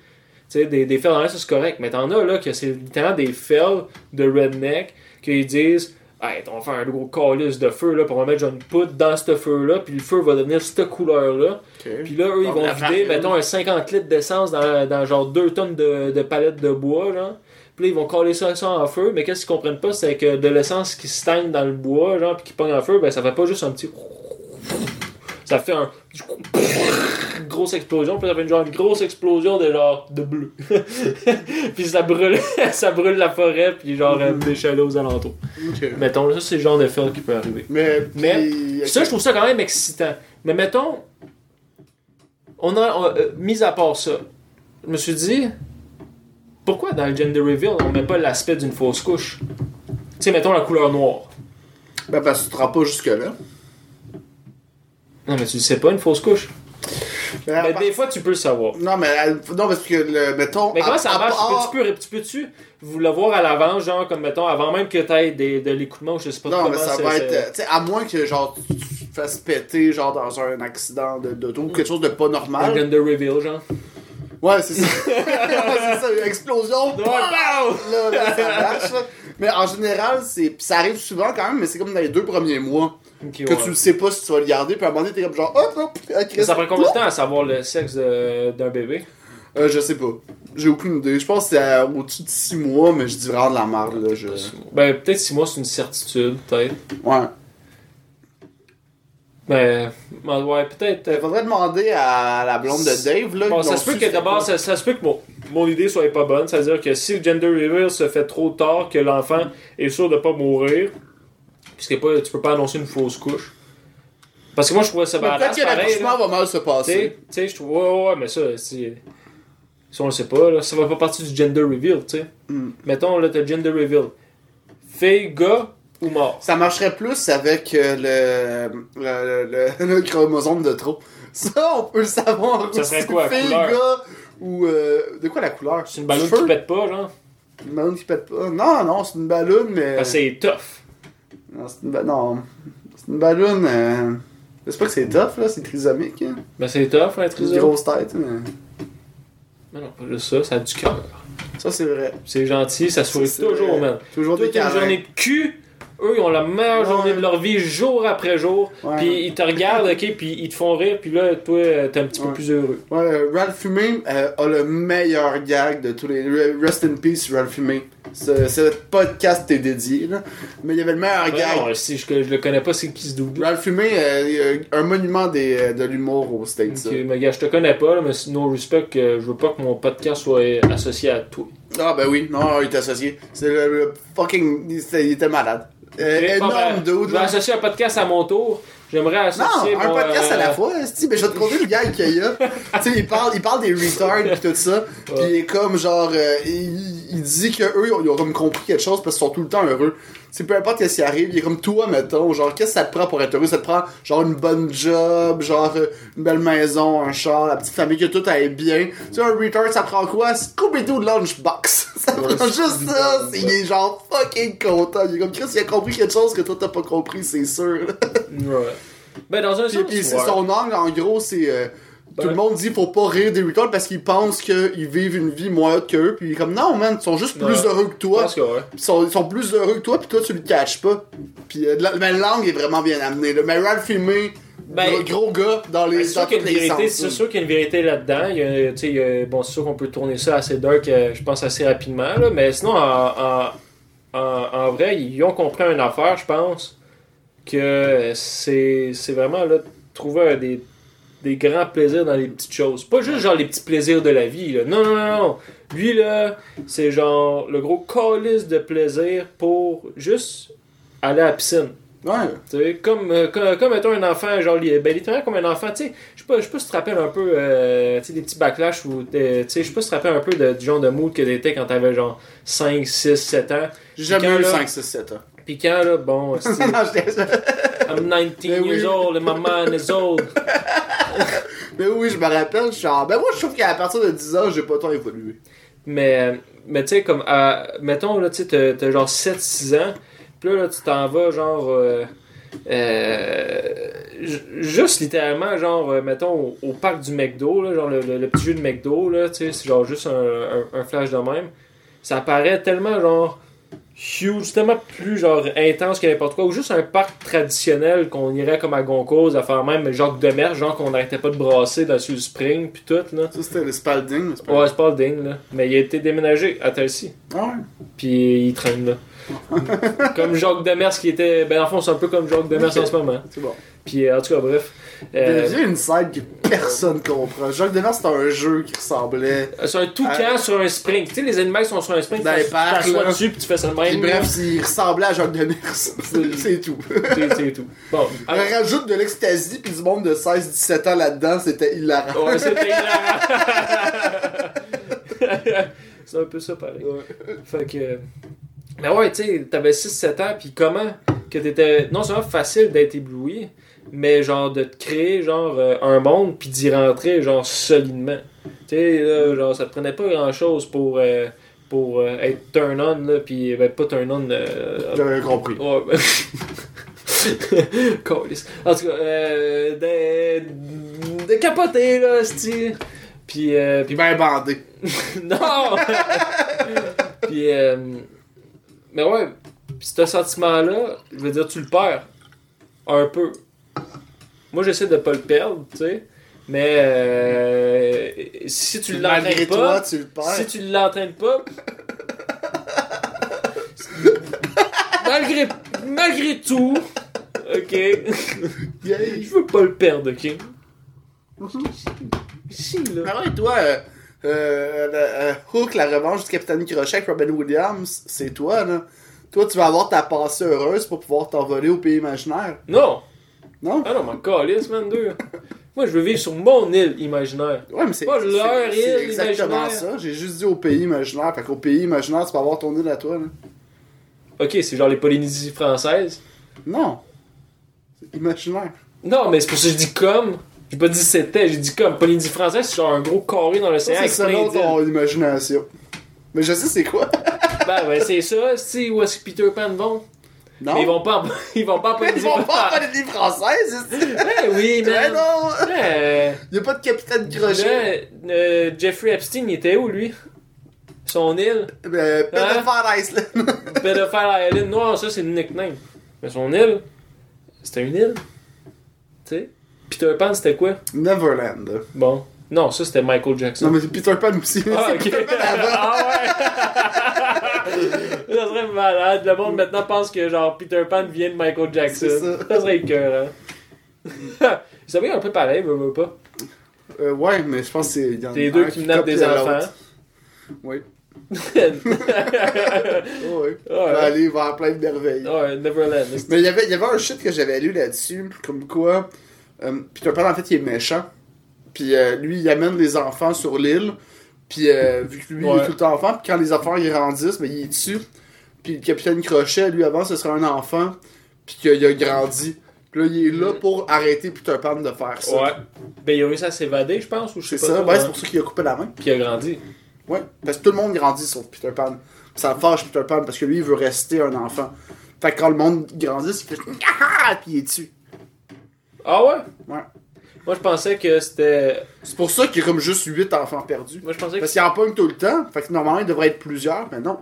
Tu sais, des, des fails dans l'air, c'est correct. Mais t'en as là que c'est littéralement des fails de redneck qu'ils disent Hey, on va faire un gros calice de feu là, pour on va mettre genre, une poudre dans ce feu-là, puis le feu va devenir cette couleur-là. Puis là, eux, ils vont vider, mettons, un 50 litres d'essence dans, dans genre 2 tonnes de, de palettes de bois, genre. Puis là, ils vont coller ça, ça en feu, mais qu'est-ce qu'ils comprennent pas, c'est que de l'essence qui stagne dans le bois, genre, puis qui pogne en feu, ben ça fait pas juste un petit. Ça fait un. Du coup, Une grosse explosion, puis ça fait une, genre, une grosse explosion de genre de bleu. puis ça brûle, ça brûle la forêt, puis genre euh, des chalets aux alentours. Mettons, là, ça c'est le genre de film qui peut arriver. Mais, Mais, puis- Ça, je trouve ça quand même excitant. Mais mettons, on a, on- euh, mis à part ça, je me suis dit, pourquoi dans le gender reveal, on met pas l'aspect d'une fausse couche? Tu sais, mettons la couleur noire. Ben, parce que tu te rends pas jusque-là. Non, mais tu le sais pas, une fausse couche. Mais à Mais part- des fois, tu peux le savoir. Non, mais euh, non, parce que, le, mettons. Mais comment ça marche? part- Tu peux, tu peux, tu peux-tu vous le voir à l'avance, genre, comme mettons, avant même que tu aies des, de l'écoutement, je sais pas Non, mais ça va être. euh, Tu sais, à moins que, genre, tu fasses péter, genre, dans un accident de- d'auto ou quelque chose de pas un normal. gender reveal, genre. Ouais, c'est ça. c'est ça, une explosion. Ouais! Là, là, ça marche. Mais en général, c'est. Ça arrive souvent quand même, mais c'est comme dans les deux premiers mois. Que ouais. tu le sais pas si tu vas le garder, puis à un moment donné, t'es comme genre, hop, hop, ah, Chris, Mais ça prend combien de temps à savoir le sexe d'un bébé? Euh, je sais pas. J'ai aucune idée. Je pense que c'est à- au-dessus de 6 mois, mais je dis vraiment de la merde, là. Je... Ben, peut-être 6 mois, c'est une certitude, peut-être. Ouais. Ben, ben, ouais, peut-être. Il euh, faudrait demander à la blonde de Dave, là. Bon, ça se peut que d'abord, ça, ça se peut que mon, mon idée soit pas bonne. C'est-à-dire que si le gender reveal se fait trop tard, que l'enfant est sûr de pas mourir, puisque pas, tu peux pas annoncer une fausse couche. Parce que moi, je trouvais ça badass, Peut-être que l'accouchement va mal se passer. tu sais, je trouve, ouais, ouais, mais ça. Ça, on le sait pas, là. Ça va pas partie du gender reveal, tu sais. Mm. Mettons, là, t'as le gender reveal. Fille, gars ou mort? Ça marcherait plus avec euh, le, le, le, le chromosome de trop. Ça, on peut le savoir. Ça serait quoi, la Fille, couleur? gars, ou. euh, de quoi la couleur? C'est une ballonne qui pète pas, genre. Une ballonne qui pète pas. Non, non, c'est une ballonne, mais. C'est tough. Non, c'est une, ba- non. C'est une ballonne. Euh... C'est pas que c'est tough, là, c'est trisomique. Hein. Ben, c'est tough, hein, Une trisomique. grosse tête. Mais... Mais non, pas juste ça, ça a du cœur. Ça, c'est vrai. C'est gentil, ça sourit toujours, man. Toujours Toute des une câlins. journée de cul, eux, ils ont la meilleure journée de leur vie jour après jour. Puis ils te regardent, ok, puis ils te font rire, puis là, toi, euh, t'es un petit peu plus heureux. Ouais, euh, Ralph Fumé euh, a le meilleur gag de tous les. Rest in peace, Ralph Fumé. Ce, ce podcast est dédié, là. Mais il y avait le meilleur Ouais, gag. non, si je, je le connais pas, c'est qui ce double. Ralph Fumé, euh, un monument des, euh, de l'humour aux States. ça. Ok, mais gars, je te connais pas, là, mais c'est no respect, je veux pas que mon podcast soit associé à toi. Ah, ben oui, non, il est associé. C'est le, le fucking. Il était, il était malade. Euh, Ok, énorme dude, Je vais associer un podcast à mon tour. J'aimerais Non, associer un mon, podcast à euh, la fois, esti, mais je vais te conter le gag qu'il y a. tu sais, il parle, il parle des retards pis tout ça, pis il est comme genre, euh, il, il dit que eux, ils ont comme compris quelque chose parce qu'ils sont tout le temps heureux. C'est peu importe qu'est-ce qui arrive, il est comme toi, mettons, genre, qu'est-ce que ça te prend pour être heureux? Ça te prend, genre, une bonne job, genre, une belle maison, un char, la petite famille, que tout aille bien. Tu sais, un retard, ça prend quoi? Scooby-Doo de Lunchbox. Ça Ouais, prend juste ça. Il est genre fucking content. Il est comme, Chris, il a compris quelque chose que toi t'as pas compris, c'est sûr. Ouais. Ben, dans un sens, puis c'est ouais. son angle, en gros, c'est. euh, Tout le monde dit faut pas rire des retards parce qu'ils pensent qu'ils vivent une vie moins qu'eux. Puis comme non, man, ils sont juste plus Ouais. heureux que toi. pense que ouais. Ils sont, ils sont plus heureux que toi, puis toi tu le catches pas. Puis euh, la, langue est vraiment bien amenée. Là. Mais Ralph Filmé, Ben- gros, gros gars dans les Ben, c'est sûr qu'il y a une vérité, sens. c'est sûr qu'il y a une vérité là-dedans. Bon, c'est sûr qu'on peut tourner ça assez dark, euh, je pense, assez rapidement. Là, mais sinon, en, en, vrai, ils ont compris une affaire, je pense, que c'est vraiment là, trouver des, des grands plaisirs dans les petites choses. Pas juste genre les petits plaisirs de la vie. Là. Non, non, non, non. Lui, là, c'est genre le gros calice de plaisir pour juste aller à la piscine. Ouais. Tu sais, comme, euh, comme, comme étant un enfant, genre, ben, littéralement comme un enfant, tu sais, je sais pas, je sais pas si tu te rappelles un peu, euh, tu sais, des petits backlash ou, euh, tu sais, je sais pas si tu te rappelles un peu de, du genre de mood que t'étais quand t'avais genre 5, 6, 7 ans. J'ai jamais Quand eu là- 5, 6, 7 ans. Pis quand, là, bon, c'est- I'm 19 Ben years old and my mind is old. mais oui, je me rappelle, je suis genre. Ben moi, je trouve qu'à partir de 10 ans, j'ai pas tant évolué. Mais, mais tu sais, comme, à- mettons, là, tu sais, t'as- genre 7-6 ans, pis là, tu t'en vas, genre, euh, euh, ju- juste littéralement, genre, euh, mettons, au, parc du McDo, là, genre le, petit jeu de McDo, là, tu sais, c'est genre juste un, un- un flash de même. Ça paraît tellement, genre, huge, tellement plus, genre, intense que n'importe quoi, ou juste un parc traditionnel qu'on irait comme à Goncourt, à faire même Jacques Demers, genre qu'on n'arrêtait pas de brasser dans le spring, puis tout, là. Ça, c'était le Spalding. le Spalding. Ouais, dingue, là. Mais il a été déménagé à Tennessee. Ah ouais? Puis il traîne là. comme Jacques Demers qui était. Ben, en fond, c'est un peu comme Jacques Demers en ce moment. C'est bon. Puis, euh, en tout cas, bref. Il y Euh, a une scène que personne comprend. Jacques Demers, c'était un jeu qui ressemblait. c'est un toucan sur un spring. Tu sais, les animaux qui sont sur un spring, Dans tu les parcs, t'assois dessus, puis tu fais ça de Puis même. bref, il ressemblait à Jacques Demers. C'est tout. C'est tout. Bon. On rajoute de l'ecstasy puis du monde de 16-17 ans là-dedans, c'était hilarant. Ouais, c'était hilarant. c'est un peu ça pareil. Fait que. Mais ouais, tu sais, t'avais 6-7 ans, puis comment que t'étais non seulement facile d'être ébloui, mais genre de te créer genre euh, un monde, puis d'y rentrer genre solidement. Tu sais, là, genre ça te prenait pas grand chose pour, euh, pour euh, être turn on, là, puis ben, pas turn on. J'avais compris. Ouais, ben... Câlisse. En tout cas, euh, de, de capoter, là, c'ti. Puis, Puis ben bandé. non! puis, euh, mais ouais, pis ce sentiment-là, je veux dire, tu le perds. Un peu. Moi, j'essaie de pas le perdre, tu sais. Mais euh, si tu Malgré l'entraînes toi, pas, tu le perds. si tu l'entraînes pas, malgré, malgré tout, ok, je veux pas le perdre, ok? Si, là. Ah toi, euh, euh, euh, Hook, la revanche du Capitaine Crochet avec Robin Williams, c'est toi, là. Toi, tu vas avoir ta passée heureuse pour pouvoir t'envoler au pays imaginaire. Non! Non? Ah non, m'en calisse, man, deux. Moi, je veux vivre sur mon île imaginaire. Ouais, mais c'est Pas c'est- leur c'est île exactement imaginaire. ça. J'ai juste dit au pays imaginaire. Fait qu'au pays imaginaire, tu peux avoir ton île à toi, là. Ok, c'est genre les Polynésies françaises? Non. C'est imaginaire. Non, mais c'est pour ça que je dis comme. J'ai pas dit c'était, j'ai dit comme. Polynésie française, c'est genre un gros carré dans l'océan c'est selon ton imagination. Mais je sais c'est quoi. Ben, ben c'est ça, c'est où est-ce que Peter Pan vont? Non? Mais ils vont pas en, ils vont pas Ils vont pas en française. Polynésie française, Ouais, oui, Mais non! Euh, Y a pas de capitaine crochet. là, euh, Jeffrey Epstein, il était où, lui? Son île? Euh, Hein? Pedophile Island. Pedophile Island. Non, ça, c'est le nickname. Mais son île, c'était une île. Tu sais? Peter Pan, c'était quoi? Neverland. Bon. Non, ça, c'était Michael Jackson. Non, mais c'est Peter Pan aussi. Ah, C'est ok. Peter Pan avant. ah ouais! Ça serait malade. Le monde maintenant pense que genre Peter Pan vient de Michael Jackson. Ça. Ça serait écœurant. ça va un peu pareil, veux pas? Euh, ouais, mais je pense que c'est. Les deux qui copie des enfants. Oui. ouais, Oh, oui. Va aller vers plein de merveilles. ouais, Neverland. Mais il y avait- il y avait un shit que j'avais lu là-dessus, comme quoi euh, Peter Pan en fait il est méchant. Puis euh, lui il amène les enfants sur l'île. Puis euh, vu que lui il Ouais. est tout le temps enfant, puis quand les enfants ils grandissent, ben, il est dessus. Puis le capitaine Crochet, lui avant ce serait un enfant, puis qu'il a grandi. Puis là il est là pour arrêter Peter Pan de faire ça. Ouais. Ben, il a réussi à s'évader, je pense, ou je sais C'est pas. ça, trop, ben, c'est pour ça qu'il a coupé la main. Puis il a grandi. Ouais, parce que tout le monde grandit sauf Peter Pan. Puis ça fâche Peter Pan parce que lui il veut rester un enfant. Fait que quand le monde grandit, il fait Ah! puis il est dessus. Ah ouais? Ouais. Moi, je pensais que c'était. C'est pour ça qu'il y a comme juste 8 enfants perdus. Moi, je pensais que Parce qu'il en pogne tout le temps. Fait que normalement, il devrait être plusieurs, mais non.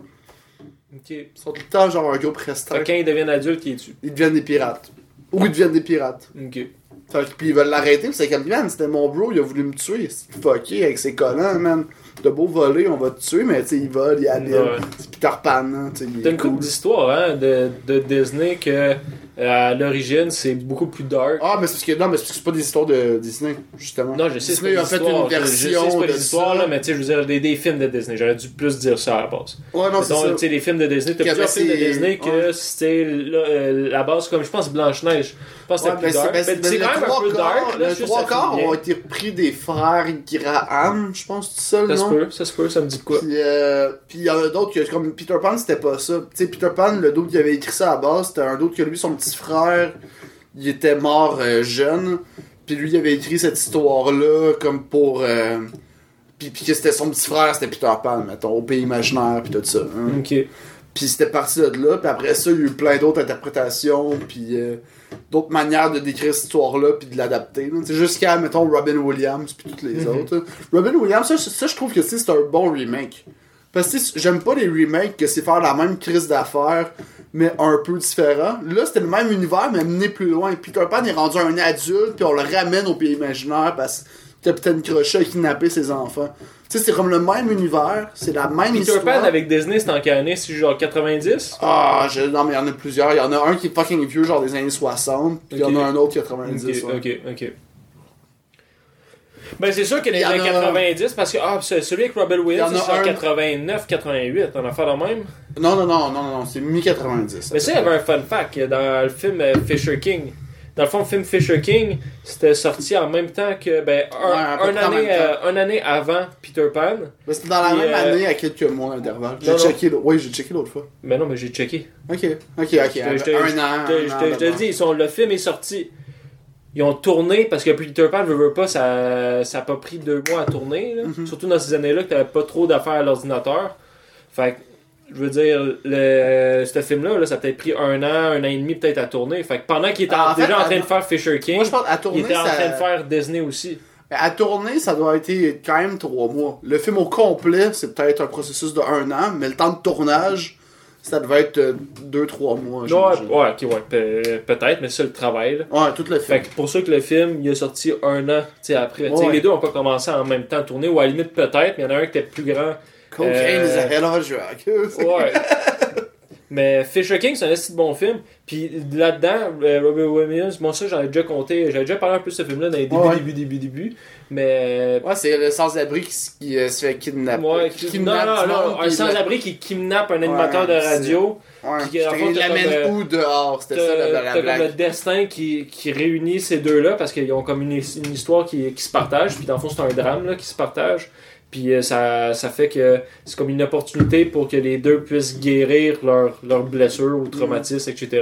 Ok. Ils sont tout le temps genre un groupe Fait restreint. que quand ils deviennent adultes, ils est dessus. Ils deviennent des pirates. Ou ils deviennent des pirates. Ok. Fait que, puis ils veulent l'arrêter, c'est comme, man, c'était mon bro, il a voulu me tuer. Fucké avec ses collants, man. T'as beau voler, on va te tuer, mais tu sais, il vole, il habite. Ouais. C'est Peter Pan, hein, tu sais. T'as une cool. couple d'histoires hein, de, de Disney que à l'origine c'est beaucoup plus dark. Ah, mais c'est parce que, non, mais c'est parce que c'est pas des histoires de Disney, justement. non, je sais, c'est Disney a fait une je- je sais, version c'est pas de des histoires, là, mais tu sais, je veux dire, des, des films de Disney. J'aurais dû plus dire ça à la base. Ouais, non, c'est ça. tu sais, les films de Disney, t'as plusieurs films de Disney que c'était là, euh, la base, comme je pense Blanche-Neige. Je pense que plus dark. c'est- quand même un peu dark. Là, Le je trois quarts ont été pris des frères Graham, je pense, tout seul, Ça se peut, ça se peut, ça me dit quoi. Puis, euh, puis il y en a d'autres comme Peter Pan, c'était pas ça. Tu sais, Peter Pan, le d'autre qui avait écrit ça à la base, c'était un d'autre que lui, son petit frère, il était mort euh, jeune. Puis lui, il avait écrit cette histoire-là comme pour. euh, puis, que c'était son petit frère, c'était Peter Pan, mettons, au pays imaginaire, puis tout ça. hein. Ok. Puis c'était parti de là, puis après ça, il y a eu plein d'autres interprétations, puis euh, d'autres manières de décrire cette histoire-là, puis de l'adapter. sais, Jusqu'à, mettons, Robin Williams, puis toutes les Mhm. autres. Robin Williams, ça, ça, je trouve que c'est un bon remake. Parce que j'aime pas les remakes que c'est faire la même crise d'affaires, mais un peu différent. Là, c'était le même univers, mais mené plus loin. Peter Pan est rendu un adulte, puis on le ramène au pays imaginaire, parce Capitaine Crochet a kidnappé ses enfants. Tu sais, c'est comme le même univers, c'est la même Peter histoire. Pan avec Disney, c'est en quelle année? C'est genre 90 Ah, je... non, mais il y en a plusieurs. Il y en a un qui est fucking vieux, genre des années 60, puis il y en a un autre qui est 90. Ok, ouais. ok, ok. Ben, c'est sûr que les Il y en années a- 90, parce que ah, c'est- celui avec Robin Il y Williams, en a c'est un- 89, 88, on a fait le même. Non, non, non, non, non, c'est mi-90. Mais ça, il y avait un fun fact dans le film euh, Fisher King. Dans le fond, le film Fisher King, c'était sorti en même temps que. Ben, un, Ouais, à peu un près en année, même temps. euh, une année avant Peter Pan. Mais c'était dans la Puis, même euh, année à quelques mois d'intervalle. J'ai non, non. checké l'autre. Oui, j'ai checké l'autre fois. Mais non, mais j'ai checké. Ok, ok, ok. Je te- je te- un an. je te- un je an te- je te d'abord. dis, ils sont- le film est sorti. Ils ont tourné parce que Peter Pan veut, veut pas, ça, ça a pas pris deux mois à tourner. là. Mhm. Surtout dans ces années-là que t'avais pas trop d'affaires à l'ordinateur. Fait que, je veux dire, le, ce film-là, là, ça a peut-être pris un an, un an et demi peut-être à tourner. Fait que pendant qu'il était Ah, en fait, déjà en train à- de faire Fisher King, Moi, je pense à il tourner, était en ça... train de faire Disney aussi. À tourner, ça doit être quand même trois mois. Le film au complet, c'est peut-être un processus de un an, mais le temps de tournage, ça devait être euh, deux, trois mois. Ouais, j'imagine. ouais, ok, ouais, pe- peut-être, mais c'est ça le travail. là. Ouais, tout le Fait film. que pour ça que le film, il est sorti un an après. Ouais. Les deux ont pas commencé en même temps à tourner, ou à la limite peut-être, mais il y en a un qui était plus grand. Cocaine euh, is a hell of a drug. Ouais. mais Fisher King, c'est un assez bon film. Puis là-dedans, euh, Robert Williams, bon, ça j'en ai déjà compté, j'avais déjà parlé un peu de ce film-là dans les débuts, Ouais. débuts, débuts, débuts. Mais. Ouais, c'est le sans-abri qui, qui, euh, se fait kidnapper. Ouais, qui non, kidnappe non, non, monde, un sans-abri qui kidnappe un animateur de radio. le- Ouais. puis, t'as l'amène euh, où dehors? C'était ça t'as comme le destin qui, qui réunit ces deux-là parce qu'ils ont comme une, une histoire qui, qui se partage. Puis dans le fond, c'est un drame là, qui se partage. Puis euh, ça, ça fait que c'est comme une opportunité pour que les deux puissent guérir leurs leurs blessures ou traumatismes, etc.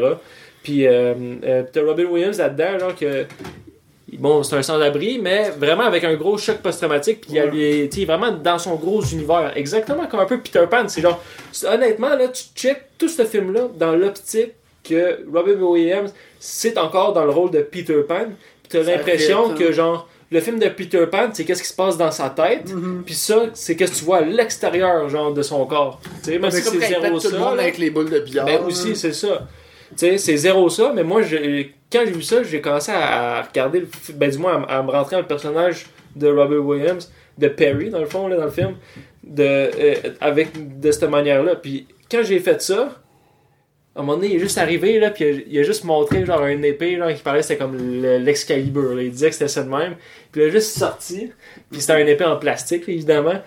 Puis euh, euh, t'as Robin Williams là-dedans, genre que. Bon, c'est un sans-abri, mais vraiment avec un gros choc post-traumatique. Puis a- il est vraiment dans son gros univers. Exactement comme un peu Peter Pan. C'est genre, honnêtement, là, tu check tout ce film-là dans l'optique que Robin Williams, c'est encore dans le rôle de Peter Pan. Puis t'as l'impression fit, hein. que, genre, le film de Peter Pan, c'est qu'est-ce qui se passe dans sa tête. Mhm. Puis ça, c'est qu'est-ce que tu vois à l'extérieur, genre, de son corps. Tu sais, même C'est si c'est zéro pète tout le ça. monde là. avec les boules de billard. Ben aussi, c'est ça. Tu sais, c'est zéro ça, mais moi, quand j'ai vu ça, j'ai commencé à, regarder, le, ben du moins, à, à me rentrer dans le personnage de Robert Williams, de Perry, dans le fond, là, dans le film, de, euh, avec, de cette manière-là. Puis quand j'ai fait ça, un moment donné, il est juste arrivé, là, puis il a, juste montré, genre, une épée, genre, qui parlait, c'était comme le- l'Excalibur, là. Il disait que c'était ça de même. Puis il a juste sorti, puis c'était une épée en plastique, là, évidemment.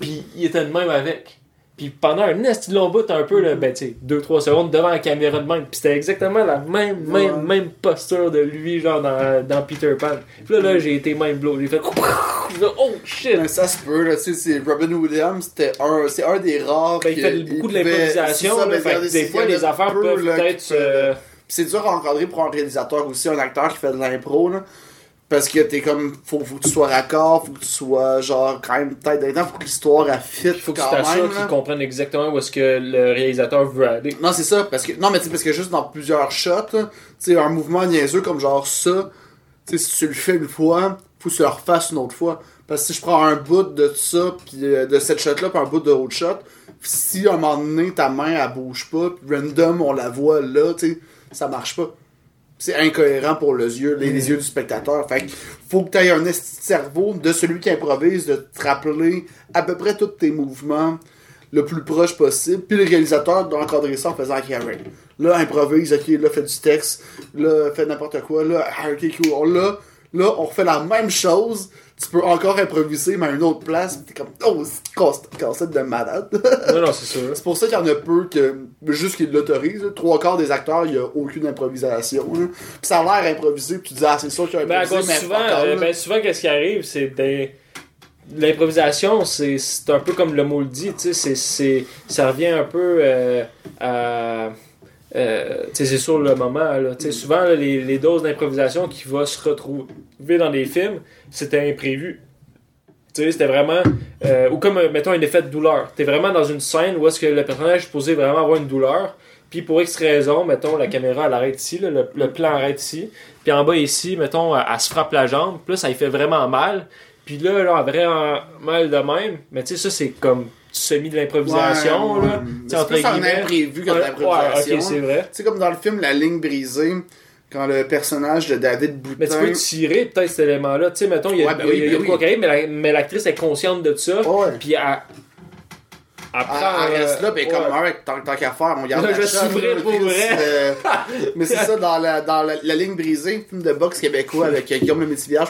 Puis il était de même avec. Puis pendant un esti long bout, un peu, là, ben, tu sais, 2-3 secondes devant la caméra de même. Puis c'était exactement la même, même, Ouais. même posture de lui, genre dans, dans Peter Pan. Puis là, là j'ai été mind blow. J'ai fait, oh shit! Ben, ça se peut, là, tu sais, c'est Robin Williams, c'était un, c'est un des rares. Ben, il fait beaucoup de l'improvisation, des fois, les affaires peu, peuvent peut-être. euh, c'est dur à encadrer pour un réalisateur aussi, un acteur qui fait de l'impro, là. Parce que t'es comme, faut, faut que tu sois raccord, faut que tu sois, genre, quand même tête dedans, faut que l'histoire, elle fit faut que tu t'assures qu'ils comprennent exactement où est-ce que le réalisateur veut aller. Non, c'est ça, parce que, non, mais tu parce que juste dans plusieurs shots, tu sais, un mouvement niaiseux comme genre ça, tu sais, si tu le fais une fois, faut que tu le refasses une autre fois. Parce que si je prends un bout de ça, puis euh, de cette shot-là, puis un bout de l'autre shot, si à un moment donné, ta main, elle bouge pas, puis random, on la voit là, tu sais, ça marche pas. C'est incohérent pour les yeux, les, les yeux du spectateur. Fait que faut que tu aies un esti de cerveau de celui qui improvise, de te rappeler à peu près tous tes mouvements le plus proche possible. Puis le réalisateur doit encadrer ça en faisant carré. Là, improvise, ok, là, fait du texte, là, fait n'importe quoi, là, ok, cool. Là, là, on refait la même chose. Tu peux encore improviser, mais à une autre place. Pis t'es comme, oh, c'est casse-tête de malade. Non, non, c'est sûr. c'est pour ça qu'il y en a peu que, juste qu'ils l'autorisent. Trois quarts des acteurs, il y a aucune improvisation. là. Puis ça a l'air improvisé, puis tu dis, ah, c'est sûr qu'il y a Ben, improvisé, mais souvent, all, euh, ben, souvent, qu'est-ce qui arrive, c'est des. L'improvisation, c'est un peu comme le mot le dit, tu sais, ça revient un peu euh, à. Euh, c'est sur le moment, là. Sais, souvent, là, les, les doses d'improvisation qui vont se retrouver dans des films, c'était imprévu. C'était vraiment. euh, ou comme, euh, mettons, un effet de douleur. T'es vraiment dans une scène où est-ce que le personnage est supposé vraiment avoir une douleur. Puis pour X raison, mettons, la caméra, elle arrête ici, là, le, le plan arrête ici. Puis en bas ici, mettons, elle, elle se frappe la jambe. Puis là, ça lui fait vraiment mal. Puis là, là, elle a vraiment mal de même. Mais tu sais, ça, c'est comme semi de l'improvisation, Ouais, là. C'est plus un imprévu que de l'improvisation. ouais, ok, c'est vrai. Tu sais, comme dans le film La ligne brisée, Quand le personnage de David Boutin. Mais tu peux tirer peut-être cet élément-là. Tu sais, mettons, il y a, Ouais, ben il y a- oui, y a ben quoi oui. arrive, mais la- mais l'actrice est consciente de ça. Ouais. Puis elle. Prend. Elle, elle reste euh, là, ben ouais. comme Alright, tant, tant qu'à faire, on garde Là, la je là, pour vrai. euh, mais c'est ça, dans, la, dans la, la ligne brisée, film de boxe québécois avec euh, Guillaume Ou et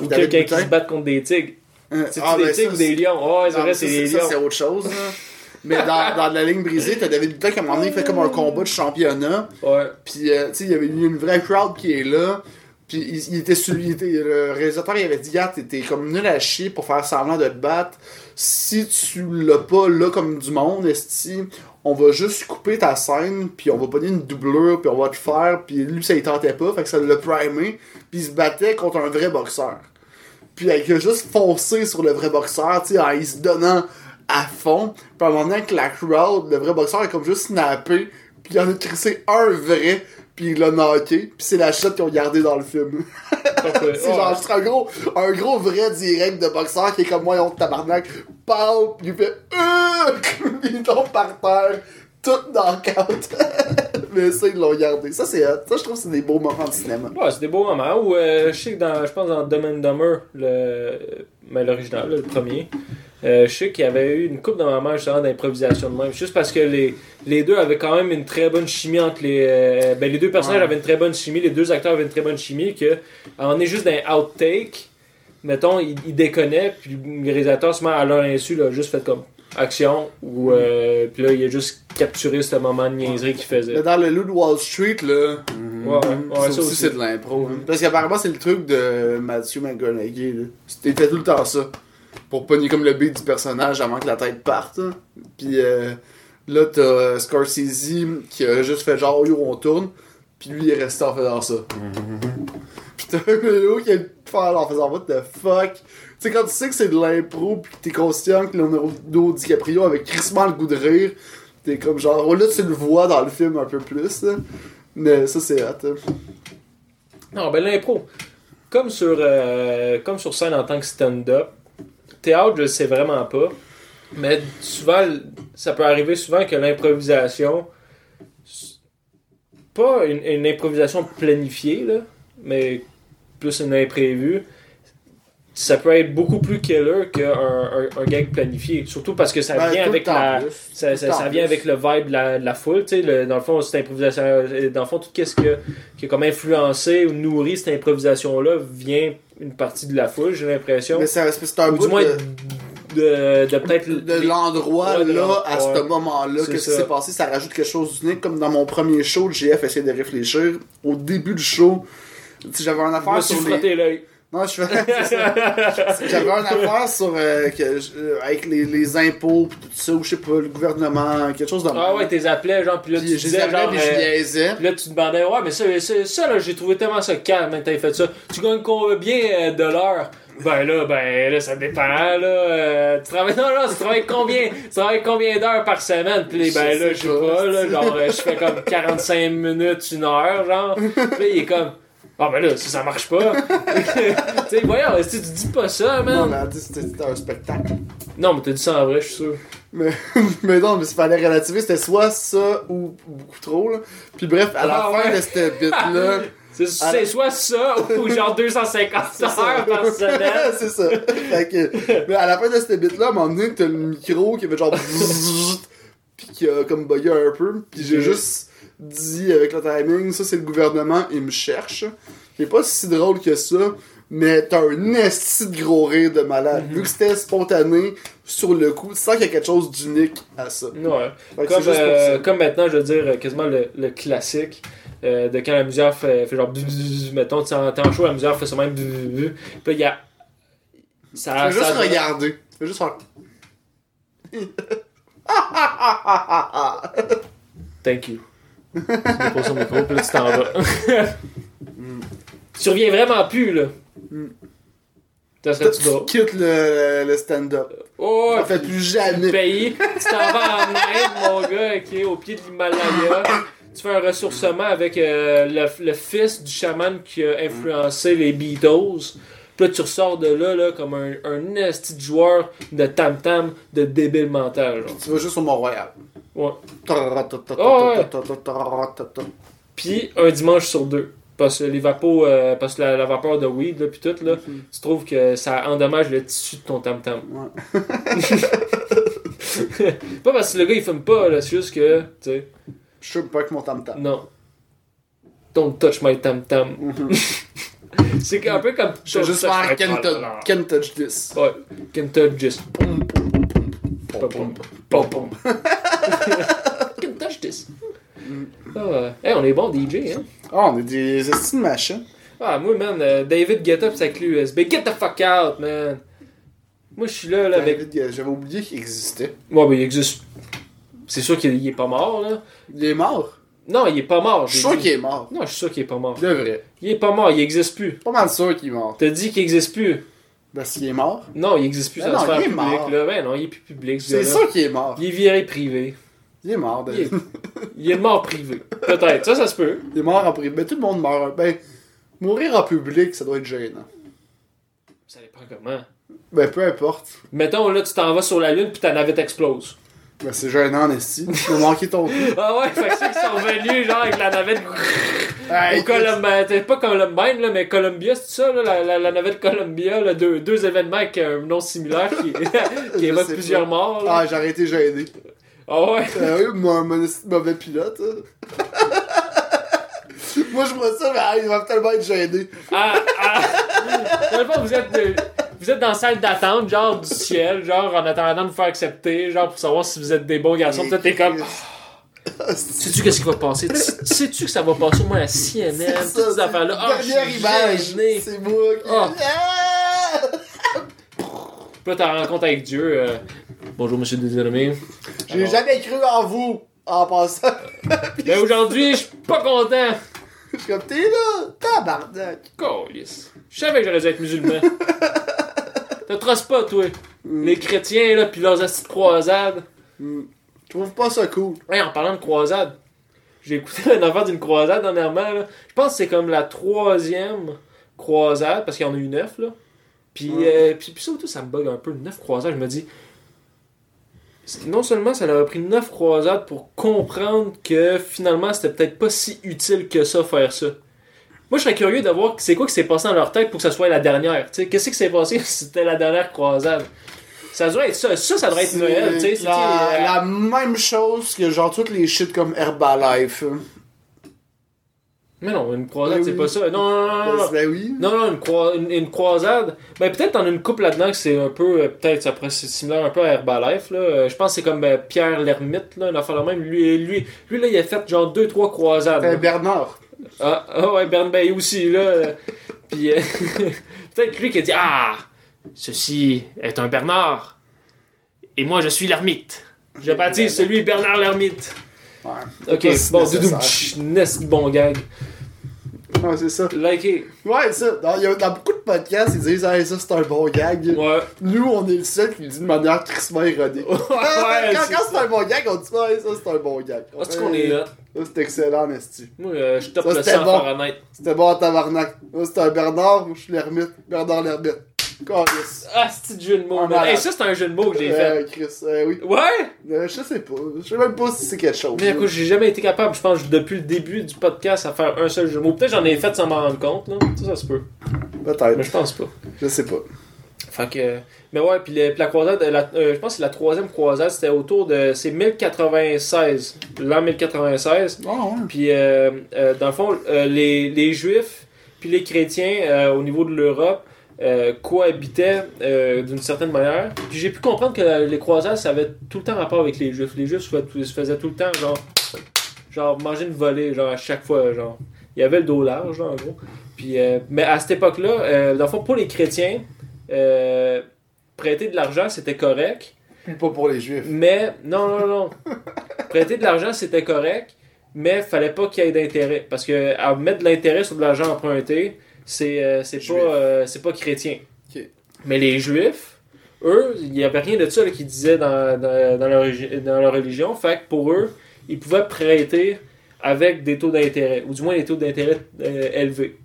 David quelqu'un qui Boutin. se bat contre des tigres. C'est ah, des ben, tigres ça, ou des lions? Oh, c'est vrai, des ça, lions. c'est autre chose. là. Mais dans, dans la ligne brisée, t'as David Boutin qui à un moment donné il fait comme un combat de championnat. Ouais. Puis, euh, tu sais, il y avait une, une vraie crowd qui est là. Puis, il, il était sur il était, le réalisateur, il avait dit, gars, t'es comme nul à chier pour faire semblant de te battre. Si tu l'as pas là comme du monde, esti, on va juste couper ta scène, puis on va pogner une doublure, puis on va te faire. Puis lui, ça il tentait pas, fait que ça l'a primé. Puis il se battait contre un vrai boxeur. Puis il a juste foncé sur le vrai boxeur, tu sais, en se donnant à fond. Puis à un moment donné, avec la crowd, le vrai boxeur est comme juste snappé. Puis il en a crissé un vrai, puis il l'a knocké. Puis c'est la shot qu'ils ont gardé dans le film. c'est genre juste un gros, un gros vrai direct de boxeur qui est comme moi, on tabarnak. Pow! Puis il fait euh, Il tombe par terre. Tout dans le cadre. Mais ça, ils l'ont gardé. Ça, c'est. Ça, je trouve que c'est des beaux moments de cinéma. Ouais, c'est des beaux moments. Ou euh, je sais que dans, je pense dans Dumb and Dumber, le, mais l'original, là, le premier, euh, je sais qu'il y avait eu une coupe de moments justement d'improvisation de même. Juste parce que les, les deux avaient quand même une très bonne chimie entre les. euh, ben, les deux personnages Ouais. avaient une très bonne chimie, les deux acteurs avaient une très bonne chimie. Que, on est juste dans un outtake, mettons, ils, ils déconnaient, puis le réalisateur, sûrement à leur insu, là, juste fait comme action, ou. euh, puis là, il a juste capturé ce moment de niaiserie qu'il faisait. Mais dans le Loup de Wall Street, là. Ouais, ouais, ça, ça aussi, aussi. c'est de l'impro. hein. Parce qu'apparemment, c'est le truc de Matthew McConaughey. là. C'était tout le temps ça. Pour pogner comme le beat du personnage avant que la tête parte. hein. Puis euh, là, t'as euh, Scorsese qui a juste fait genre, yo, on tourne. Puis lui, il est resté en faisant ça. Puis t'as un Léo qui a le faire en faisant what the fuck. Tu sais, quand tu sais que c'est de l'impro, puis que t'es conscient que Leonardo DiCaprio avait crissement le goût de rire, t'es comme genre, oh là, tu le vois dans le film un peu plus. Mais ça, c'est hot. hein. Non, ben l'impro. Comme sur, euh, comme sur scène en tant que stand-up, théâtre, je le sais vraiment pas. Mais souvent, ça peut arriver souvent que l'improvisation, pas une, une improvisation planifiée, là, mais plus une imprévue, ça peut être beaucoup plus killer qu'un un, un gag planifié. Surtout parce que ça Ben, vient avec la, ça, ça, vient avec le vibe de la, de la foule, tu sais, le- dans le fond, cette improvisation, euh, dans le fond, tout ce qui a, qui a comme influencé ou nourri cette improvisation-là vient une partie de la foule, j'ai l'impression. Mais c'est c'est un Ou bout du moins de, de, de peut-être... de l'endroit là, à ce moment-là, C'est qu'est-ce qui s'est passé, ça rajoute quelque chose d'unique. Comme dans mon premier show, le GF essayait de réfléchir. Au début du show, j'avais un affaire sur les... frotté l'œil. Non, je fais... J'avais un affaire sur... euh, que je- euh, avec les, les impôts, tout ça, ou je sais pas, le gouvernement, quelque chose de Ah ouais, t'es appelé, genre, puis là, tu Puis disais, appelais, genre... puis je euh, niaisais. Puis là, tu te demandais, ouais, mais ça, ça, ça, là, j'ai trouvé tellement ça calme, t'avais fait ça. Tu gagnes combien euh, de l'heure? Ben là, ben là, ça dépend, là. euh, tu travailles, non, non, tu travailles combien, tu travailles combien d'heures par semaine? Puis ben là, je sais pas, là, genre, je fais comme 45 minutes, une heure, genre. Puis là, il est comme, ah ben là, ça, ça marche pas. tu sais, voyons, tu dis pas ça, Non, man? mais elle dit, c'était un spectacle. Non, mais t'as dit ça en vrai, je suis sûr. Mais, mais non, mais s'il fallait relativiser, c'était soit ça ou beaucoup trop, là. Puis bref, à la Ah, fin ouais. de cette bit-là... C'est Ah, c'est soit ça ou genre 250 C'est ça. heures par semaine. c'est ça. Fait que, mais à la fin de cette bit-là, à un moment donné, t'as le micro qui fait genre. Pis qui a comme bugué un peu. Puis j'ai juste dit avec le timing, ça c'est le gouvernement, il me cherche. Qui est pas si drôle que ça. Mais t'as un esti de gros rire de malade. Mhm. Vu que c'était spontané, sur le coup, tu sens qu'il y a quelque chose d'unique à ça. Ouais. Comme, c'est euh, comme maintenant, je veux dire, euh, quasiment le, le classique euh, de quand la musique fait, fait genre. Mettons, tu en- t'es en show, la musique fait ça même. Puis là, il y a. Ça, fais juste ça- regarder. Fais juste faire. Thank you. Tu déposes son micro, puis là, tu t'en vas. tu reviens vraiment plus, là. Mm. Ça? Tu quittes le, le stand-up. Oh, Ça fait plus jamais. pays. Tu t'en vas en Inde, mon gars, ok, au pied de l'Himalaya. Tu fais un ressourcement avec euh, le, le fils du chaman qui a influencé les Beatles. Puis là, tu ressors de là, là comme un, un esti de joueur de tam-tam de débile mental. Genre. Tu vas juste au Mont-Royal. Ouais. Oh Puis un dimanche sur deux. parce que les vapos, euh, parce que la, la vapeur de weed, là, puis tout, là, Mhm. tu trouves que ça endommage le tissu de ton tam-tam. Ouais. pas parce que le gars il fume pas, là, c'est juste que, tu sais, Je suis pas avec mon tam-tam. non. Don't touch my tam-tam. c'est un peu comme. Je vais juste faire my can, tam-tam. touch- can touch this. Ouais, can touch just. Pom, pom, pom, pom, pom. Can touch this. Ah, hey, on est bon DJ, hein? Ah, on est des estimes de machin. Ah, moi, man, euh, David get up sa clé USB. Get the fuck out, man! Moi, je suis là, là, avec. David, J'avais oublié qu'il existait. Ouais, ben, il existe. C'est sûr qu'il il est pas mort, là. Il est mort? Non, il est pas mort. Je suis sûr qu'il est mort. Non, je suis sûr qu'il est pas mort. De vrai. Il est pas mort, il existe plus. Pas mal sûr qu'il est mort. T'as dit qu'il existe plus. Parce qu'il est mort? Non, il existe plus Mais dans la non, sphère il est publique, mort. là. Ben non, il est plus public, ce C'est gars-là. sûr qu'il est mort. Il est viré privé. Il est mort, Il est, il est mort privé. Peut-être, ça, ça se peut. Il est mort en privé. Ben, tout le monde meurt. Ben, mourir en public, ça doit être gênant. Ça dépend comment. Ben, peu importe. Mettons, là, tu t'en vas sur la Lune puis ta navette explose. Ben, c'est gênant en esti. Tu m'as manqué ton coup. Ah ouais, fait que ceux qui sont venus, genre, avec la navette. Hey, Au Columbine, t'es pas Columbine, là, mais Columbia, c'est ça, là, la, la, la navette Columbia, là, deux, deux événements avec un nom similaire qui, qui évoque plusieurs pas. morts. là. Ah, j'aurais été gêné. Ah ouais. Sérieux, moi, mon mauvais pilote. hein. moi, je vois ça, mais ah, il va tellement être gêné. Ah, ah. Dans le fond, vous êtes, de- vous êtes dans la salle d'attente, genre du ciel, genre en attendant de vous faire accepter, genre pour savoir si vous êtes des bons garçons. Toi, t'es comme. Sais-tu qu'est-ce qui va passer? Tu- Sais-tu que ça va passer au moins à CNN? Toutes ces affaires-là? Ah, image. C'est moi qui. Ah. Ah! Puis là, t'as rencontre avec Dieu. euh, Bonjour, monsieur Désolé. J'ai jamais cru en vous en passant. Mais aujourd'hui, je suis pas content. Je suis comme, t'es là, tabarnak. Câlisse. Je savais que j'aurais dû être musulman. Te trosse pas, toi. Les chrétiens, là, pis leurs astuces de croisade. Je trouve pas ça cool. Hey, en parlant de croisade, j'ai écouté une affaire d'une croisade dernièrement. Là. Je pense que c'est comme la troisième croisade, parce qu'il y en a eu neuf. Là. Puis, euh, puis, puis surtout, ça me bug un peu. Neuf croisades, je me dis. Non seulement ça leur a pris neuf croisades pour comprendre que finalement c'était peut-être pas si utile que ça faire ça. Moi je serais curieux de voir c'est quoi qui s'est passé dans leur tête pour que ça soit la dernière. Qu'est-ce qui s'est passé si c'était la dernière croisade? Ça devrait être ça. Ça, ça devrait être Noël. tu sais. C'est, la, euh, la même chose que genre toutes les shit comme Herbalife. hein. Mais non, une croisade, Ben c'est oui. pas ça. Non, non, non, non, non. Ben oui. Non, non, une, croi- une, une croisade. Ben, peut-être t'en as une couple là-dedans que c'est un peu. euh, peut-être ça pourrait c'est similaire un peu à Herbalife. Là. Euh, Je pense que c'est comme euh, Pierre l'ermite, là, une affaire la même. Lui, lui, lui, là, il a fait genre deux, trois croisades. Ben. Bernard. Ah, ah ouais, Bern Bay aussi, là. euh, Puis, euh, peut-être lui qui a dit Ah, ceci est un Bernard. Et moi, je suis l'ermite. Je baptise celui Bernard l'ermite. Ouais. Ok, bon, nécessaire. doudou, tch, nest bon gag. Ouais, c'est ça. Likez. Ouais, ça. Dans, il y a- dans beaucoup de podcasts, ils disent, hey, ça c'est un bon gag. Ouais. Nous, on est le seul qui le dit de manière crissement ironique. ouais, quand c'est quand c'est un bon gag, on dit, ouais, ça c'est un bon gag. Ah, c'est qu'on est là. Ça c'est excellent, Nesty. Moi, euh, je top Ça, le c'était 100 bon. C'était bon en tabarnak. Moi, c'était un Bernard, moi je suis l'ermite? Bernard l'ermite. Ah, c'est un jeu de mots. Hey, ça, c'est un jeu de mots que j'ai fait. Euh, Chris, euh, oui. Ouais! Euh, je sais pas. Je sais même pas si c'est quelque chose. Mais écoute, j'ai jamais été capable, je pense, depuis le début du podcast, à faire un seul jeu de mots. Peut-être j'en ai fait sans m'en rendre compte, là. Ça, ça se peut. Mais Peut-être. je pense pas. Je sais pas. Fait que. Mais ouais, puis la croisade, la- euh, je pense que la troisième croisade, c'était autour de. C'est 1096. L'an 1096. Ah ouais. Puis, euh, euh, dans le fond, les, les Juifs puis les chrétiens au niveau de l'Europe euh, cohabitaient euh, d'une certaine manière. Puis j'ai pu comprendre que les croisades, ça avait tout le temps rapport avec les Juifs. Les Juifs se faisaient- tout le temps, genre, genre manger une volée, genre, à chaque fois, genre. Il y avait le dos large, genre, en gros. Puis, euh, mais à cette époque-là, euh, dans le fond, pour les chrétiens, euh, prêter de l'argent, c'était correct. Puis pas pour les juifs. Mais, non, non, non. Prêter de l'argent, c'était correct, mais fallait pas qu'il y ait d'intérêt. Parce que à mettre de l'intérêt sur de l'argent emprunté, c'est euh, c'est pas, euh, c'est pas chrétien. Mais les juifs, eux, il n'y avait rien de ça là, qu'ils disaient dans, dans, dans leur, dans leur religion. Fait que pour eux, ils pouvaient prêter avec des taux d'intérêt, ou du moins des taux d'intérêt euh, élevés.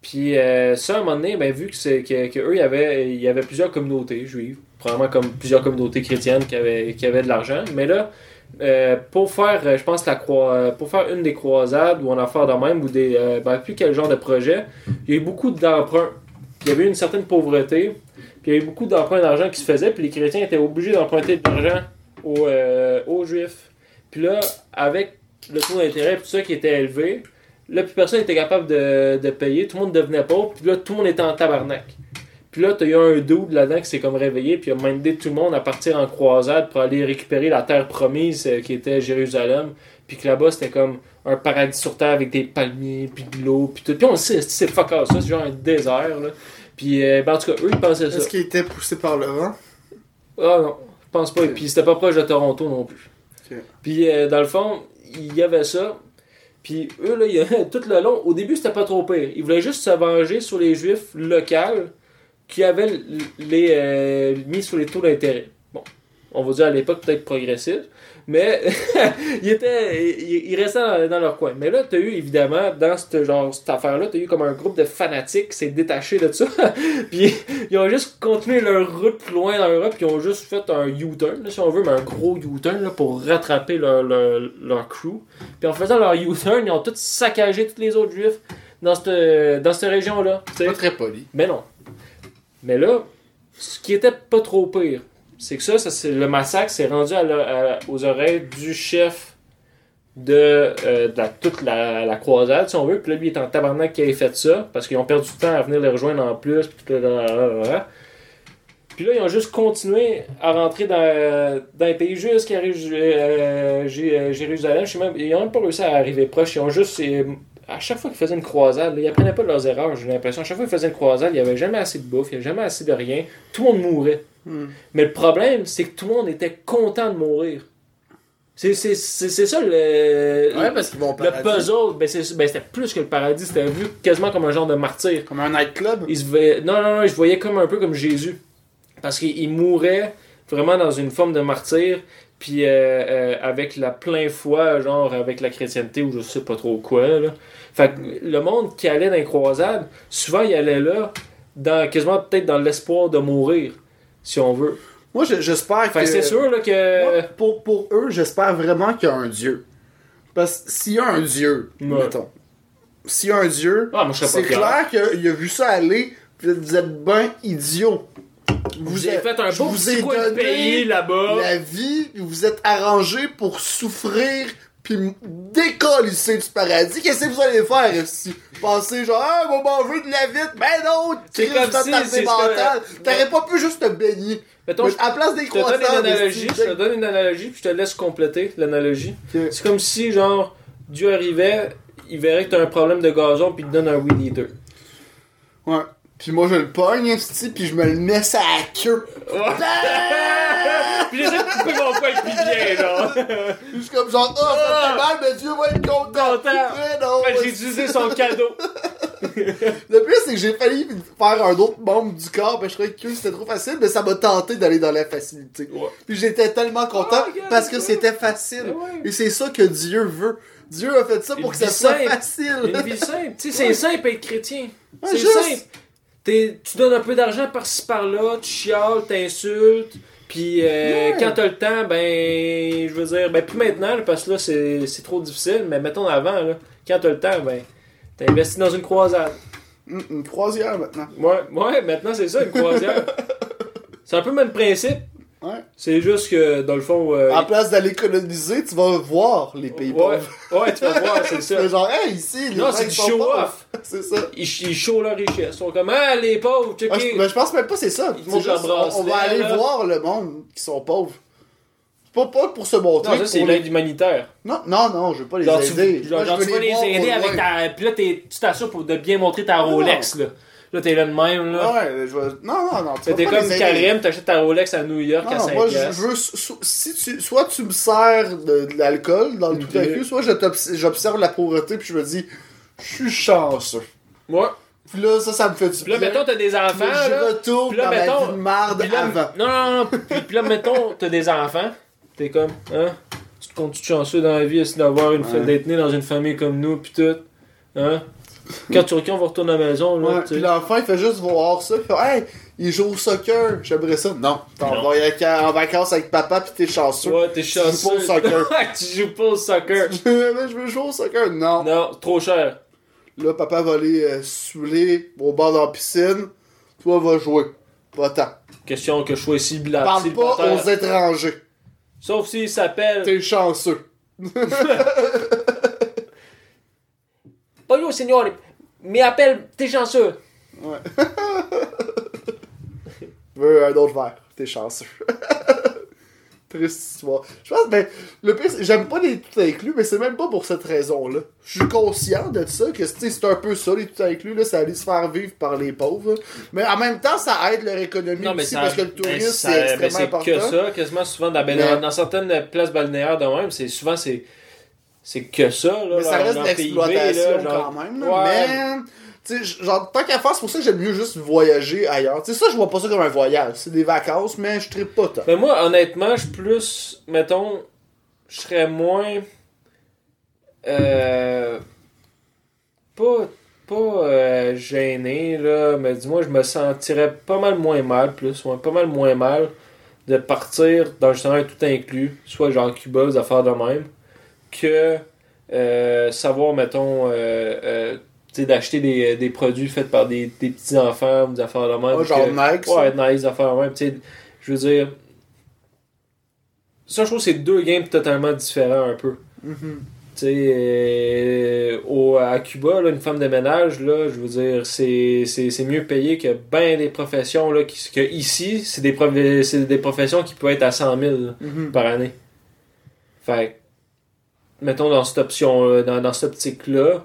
Puis euh, ça, à un moment donné, ben, vu que, c'est, que, que eux, il y avait, il y avait plusieurs communautés juives, probablement comme plusieurs communautés chrétiennes qui avaient, qui avaient de l'argent, mais là, euh, pour faire, euh, je pense, la euh, pour faire une des croisades ou en affaire de même, ou des, ben, plus quel genre de projet, il y a eu beaucoup d'emprunts. Il y avait eu une certaine pauvreté, puis il y a eu beaucoup d'emprunts d'argent qui se faisaient, puis les chrétiens étaient obligés d'emprunter de l'argent aux, aux juifs. Puis là, avec le taux d'intérêt, tout ça qui était élevé, là, plus personne n'était capable de, de payer, tout le monde devenait pauvre, puis là, tout le monde était en tabarnak. Puis là, t'as eu un dude là-dedans qui s'est comme réveillé, puis il a mandé tout le monde à partir en croisade pour aller récupérer la terre promise euh, qui était Jérusalem. Puis que là-bas, c'était comme un paradis sur terre avec des palmiers, puis de l'eau, puis tout. Puis on le sait, c'est fuck all ça, c'est genre un désert, là. Puis, euh, ben, en tout cas, eux, ils pensaient ça. Est-ce qu'il était poussé par le vent? Ah non, je pense pas. Et puis c'était pas proche de Toronto non plus. Ok. Puis euh, dans le fond, il y avait ça. Puis eux, là, y a- tout le long, au début, c'était pas trop pire. Ils voulaient juste se venger sur les juifs locaux qui avaient l- les, euh, mis sur les taux d'intérêt. Bon, on va dire à l'époque peut-être progressif, mais ils, étaient, ils, ils restaient dans, dans leur coin. Mais là, tu as eu évidemment, dans cette, genre, cette affaire-là, tu as eu comme un groupe de fanatiques qui s'est détaché de ça. puis ils ont juste continué leur route plus loin dans l'Europe, puis ils ont juste fait un U-turn, si on veut, mais un gros U-turn là, pour rattraper leur, leur, leur crew. Puis en faisant leur U-turn, ils ont tous saccagé tous les autres juifs dans cette, dans cette région-là. sais. Pas très poli. Mais non. Mais là, ce qui était pas trop pire, c'est que ça, ça le massacre s'est rendu aux oreilles du chef de, euh, toute la, croisade, si on veut. Puis là, lui, il est en tabarnak qui avait fait ça, parce qu'ils ont perdu du temps à venir les rejoindre en plus. Puis, tout là, là, là, ils ont juste continué à rentrer dans, dans les pays jusqu'à euh, euh, Jérusalem. Je sais même, ils n'ont même pas réussi à arriver proche. Ils ont juste. À chaque fois qu'ils faisaient une croisade, là, ils apprenaient pas de leurs erreurs, j'ai l'impression. À chaque fois qu'ils faisaient une croisade, il n'y avait jamais assez de bouffe, il n'y avait jamais assez de rien. Tout le monde mourait. Hmm. Mais le problème, c'est que tout le monde était content de mourir. C'est ça le, Ouais, parce qu'ils vont au le paradis. puzzle. Ben, ben, c'était plus que le paradis, c'était vu quasiment comme un genre de martyr. Comme un nightclub? Il se voyait- non, non, non, je voyais comme un peu comme Jésus. Parce qu'il il mourait vraiment dans une forme de martyr, puis euh, euh, avec la plein foi, genre avec la chrétienté ou je sais pas trop quoi. Là. Fait que le monde qui allait dans les croisades, souvent il allait là, dans, quasiment peut-être dans l'espoir de mourir, si on veut. Moi, je- j'espère Fait que. c'est sûr là, que. Moi, pour, pour eux, j'espère vraiment qu'il y a un dieu. Parce que s'il y a un dieu, Ouais. mettons. S'il y a un dieu, Ah, c'est clair qu'il a vu ça aller, vous êtes ben idiot. Vous avez fait un beau vous petit coin de pays là-bas. la vie, vous êtes arrangé pour souffrir, puis décoller du paradis. Qu'est-ce que vous allez faire ici? Pensez genre, ah, on va manger de la vitre. Ben non, C'est comme si- c'est mental. T'aurais pas pu juste te baigner. Mettons, Mais je à la place des je te donne une analogie, je te donne une analogie, puis je te laisse compléter l'analogie. C'est comme si, genre, Dieu arrivait, il verrait que t'as un problème de gazon, puis il te donne un weed eater. Ouais. Puis moi, je le pogne, esti, puis je me le mets sur la queue. puis j'essaie de couper mon poil plus bien, genre. Je suis comme genre, oh, ça fait mal, mais Dieu va être content. Ouais. J'ai utilisé son cadeau. Le pire, c'est que j'ai failli faire un autre membre du corps, mais je trouvais que c'était trop facile, mais ça m'a tenté d'aller dans la facilité. Ouais. Puis j'étais tellement content Oh, parce que ouais. c'était facile. Ouais. Et c'est ça que Dieu veut. Dieu a fait ça pour Une que ça soit facile. Une vie simple. Tu sais, c'est simple être chrétien. C'est juste. simple. T'es- tu donnes un peu d'argent par-ci par-là, tu chiales, t'insultes. Puis euh, Ouais. quand t'as le temps, ben, je veux dire, ben plus maintenant, là, parce que là, c'est c'est trop difficile, mais mettons avant, là, quand t'as le temps, ben, t'as investi dans une croisade. Hum, Une croisière maintenant. Ouais, ouais, maintenant c'est ça, une croisière. c'est un peu le même principe. Ouais. C'est juste que, dans le fond. euh, En place d'aller coloniser, tu vas voir les pays ouais, pauvres. ouais, tu vas voir, c'est ça. fais genre, hey, ici, les Non, c'est du show-off. C'est ça. Ils, ils showent leur richesse. Ils sont comme, ah, les pauvres, checker. Ah, je, mais je pense même pas c'est ça. Ils C'est juste, on, on va aller là. voir le monde qui sont pauvres. C'est pas, pas pour se montrer. non, ça, c'est les- l'aide humanitaire. non, non, non, je veux pas les Genre, tu, aider. genre, Moi, je genre, veux tu vas les voir aider avec ta. Puis là, tu t'assures de bien montrer ta Rolex, là. Là, t'es là de même, là. Ouais, je veux... Non, non, non. tu t'es comme. Karim, t'achètes ta Rolex à New York Non, à non, 5 moi, je, veux. Si tu, soit tu me sers de, de l'alcool dans le tout à coup, soit j'observe la pauvreté puis je me dis, je suis chanceux. Ouais. Puis là, ça, ça me fait du Puis là, mettons, t'as des enfants, Puis là, je retourne Puis là, dans mettons- ma vie de marde Puis là, avant. non, non, non. Puis, puis là, mettons, t'as des enfants. T'es comme, hein? Tu te comptes-tu chanceux dans la vie, essayer d'avoir une Ouais. d'être né dans une famille comme nous, pis tout. Hein? Quand tu quand on va retourner à la maison, là, Ouais, puis l'enfant, il fait juste voir ça. Il fait, hey, il joue au soccer. J'aimerais ça. Non. T'en vas avec- en vacances avec papa pis t'es chanceux. Ouais, t'es Tu joues pas chanceux. au soccer. tu joues pas au soccer. Mais je veux jouer au soccer? Non. Non, trop cher. Là, papa va aller euh, saouler au bord de la piscine. Toi, va jouer. Va-t'en. Question que je sois ici blanc. Parle pas aux étrangers. Sauf s'il s'appelle. T'es chanceux. Bonjour, signor. Mais appelle, t'es chanceux. Ouais. veux un autre verre. T'es chanceux. Triste histoire. Je pense, ben, le pire, c'est- j'aime pas les tout inclus, mais c'est même pas pour cette raison-là. Je suis conscient de ça, que c'est un peu ça, les tout inclus, là, ça allait se faire vivre par les pauvres. Mais en même temps, ça aide leur économie aussi, parce que le tourisme, c'est extrêmement c'est important. que ça, quasiment souvent dans, ben, Mais- dans, dans certaines places balnéaires de même, c'est souvent c'est c'est que ça là. Mais ça reste de l'exploitation là, genre- quand même. là. Ouais. Mais, tu sais, genre, tant qu'à faire, c'est pour ça que j'aime mieux juste voyager ailleurs. Tu sais, ça, je vois pas ça comme un voyage. C'est des vacances, mais je tripe pas tant. Mais moi, honnêtement, je suis plus, mettons, je serais moins. Euh, pas pas euh, gêné, là, mais dis-moi, je me sentirais pas mal moins mal, plus, ouais, pas mal moins mal de partir dans justement un tout inclus, soit genre Cuba, des affaires de même, que euh, savoir, mettons, euh, euh, d'acheter des, des produits faits par des, des petits-enfants, ou des affaires de même. Ouais, genre que- Nike. Ouais, nice, affaire même. Tu sais, je veux dire. Ça, je trouve que c'est deux games totalement différents un peu. Mhm. Tu sais, euh, à Cuba, là, une femme de ménage, là, je veux dire, c'est, mieux payé que bien des professions, là, qui, que ici, c'est des, prof- des professions qui peuvent être à 100 000 là, Mhm. par année. Fait mettons dans cette option, dans, dans cette optique-là,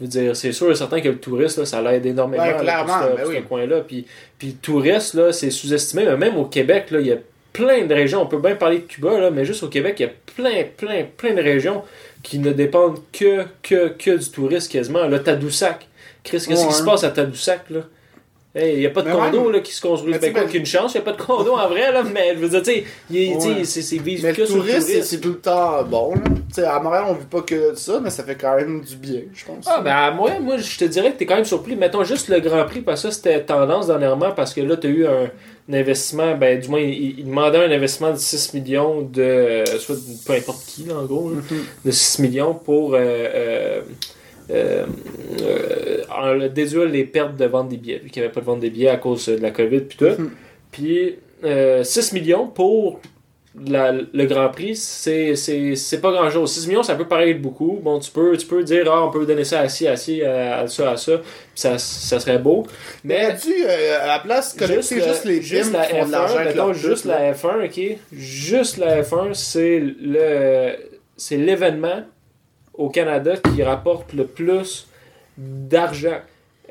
je veux dire, c'est sûr et certain que le touriste, là, ça l'aide énormément Ouais, là, pour ce, ben pour ce oui. coin-là. Puis, puis le touriste, là, c'est sous-estimé, mais même au Québec, là, il y a plein de régions. On peut bien parler de Cuba, là, mais juste au Québec, il y a plein, plein, plein de régions qui ne dépendent que, que, que du tourisme quasiment. Là, Tadoussac. Chris, qu'est-ce Ouais. qui se passe à Tadoussac, là? Hey, il n'y a pas de Mais condo même- là, qui se construit. Mais Ben, tu sais, qu'une chance, il n'y a pas de condo en vrai, là, mais je veux dire, tu sais, tu Ouais. c'est c'est vivre Mais que le tourisme, c'est- c'est tout le temps bon. Là. Tu à Montréal, on vit pas que ça, mais ça fait quand même du bien, je pense. Ah, ben, à moi, moi, je te dirais que t'es quand même surpris. Mettons juste le Grand Prix, parce que ça, c'était tendance dernièrement, parce que là, t'as eu un, un investissement, ben, du moins, il, il demandait un investissement de 6 millions de, euh, soit de- peu importe qui, là, en gros, là, Mhm. de 6 millions pour euh, euh, euh, euh, en- déduire les pertes de vente des billets, vu qu'il n'y avait pas de vente des billets à cause de la COVID, puis tout. Mhm. Puis, euh, 6 millions pour la- le Grand Prix, c'est pas grand chose. 6 millions, ça peut paraître beaucoup. Bon, tu peux, tu peux dire, ah, on peut donner ça à ci, à ci, à, à ça, à ça, puis ça, ça serait beau. Mais tu euh, à la place, connecter juste, le- les juste la qui font de F1, l'argent avec mettons, juste la F1, ok? Juste la F1, c'est le c'est l'événement au Canada qui rapporte le plus d'argent.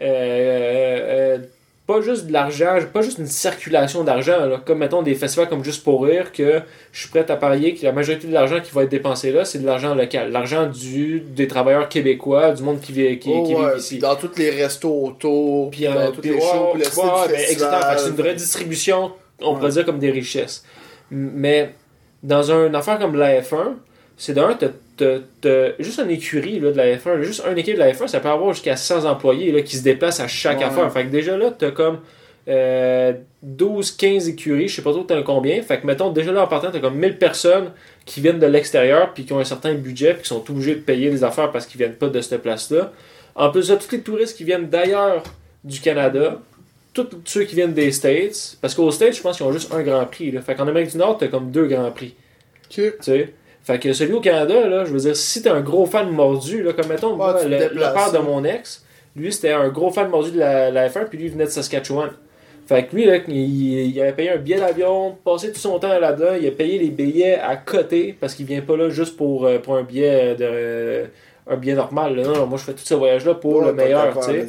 Euh, euh, pas juste de l'argent, pas juste une circulation d'argent, comme mettons des festivals comme Juste pour rire, que je suis prêt à parier que la majorité de l'argent qui va être dépensé là, c'est de l'argent local. L'argent du des travailleurs québécois, du monde qui vit, qui, Oh, qui vit ici. dans tous les restos autour, Puis euh, dans tous puis les ouais, shows, ouais, ben, C'est une redistribution, on pourrait dire comme des richesses. Mais dans une affaire comme la F1, c'est d'un, t'as- t'as- t'as juste une écurie là, de la F1, juste un équipe de la F1, ça peut avoir jusqu'à 100 employés là, qui se déplacent à chaque Ouais. affaire. Fait que déjà là, t'as comme euh, 12-15 écuries, je sais pas trop t'as combien. Fait que mettons, déjà là en partant, t'as comme 1000 personnes qui viennent de l'extérieur puis qui ont un certain budget puis qui sont obligés de payer les affaires parce qu'ils viennent pas de cette place-là. En plus de tous les touristes qui viennent d'ailleurs du Canada, tous ceux qui viennent des States, parce qu'aux States, je pense qu'ils ont juste un Grand Prix. Là. Fait qu'en Amérique du Nord, t'as comme deux Grands Prix. Tu sais? Fait que celui au Canada, là, je veux dire, si t'es un gros fan mordu, là, comme mettons, moi, tu te le, père de hein. mon ex, lui, c'était un gros fan mordu de la, la F1, puis lui, il venait de Saskatchewan. Fait que lui, là, il, il avait payé un billet d'avion, passé tout son temps là-dedans, il a payé les billets à côté, parce qu'il vient pas là juste pour, euh, pour un billet de un billet normal. là. Non, non, moi, je fais tout ce voyage-là pour Ouais, le meilleur, tu sais.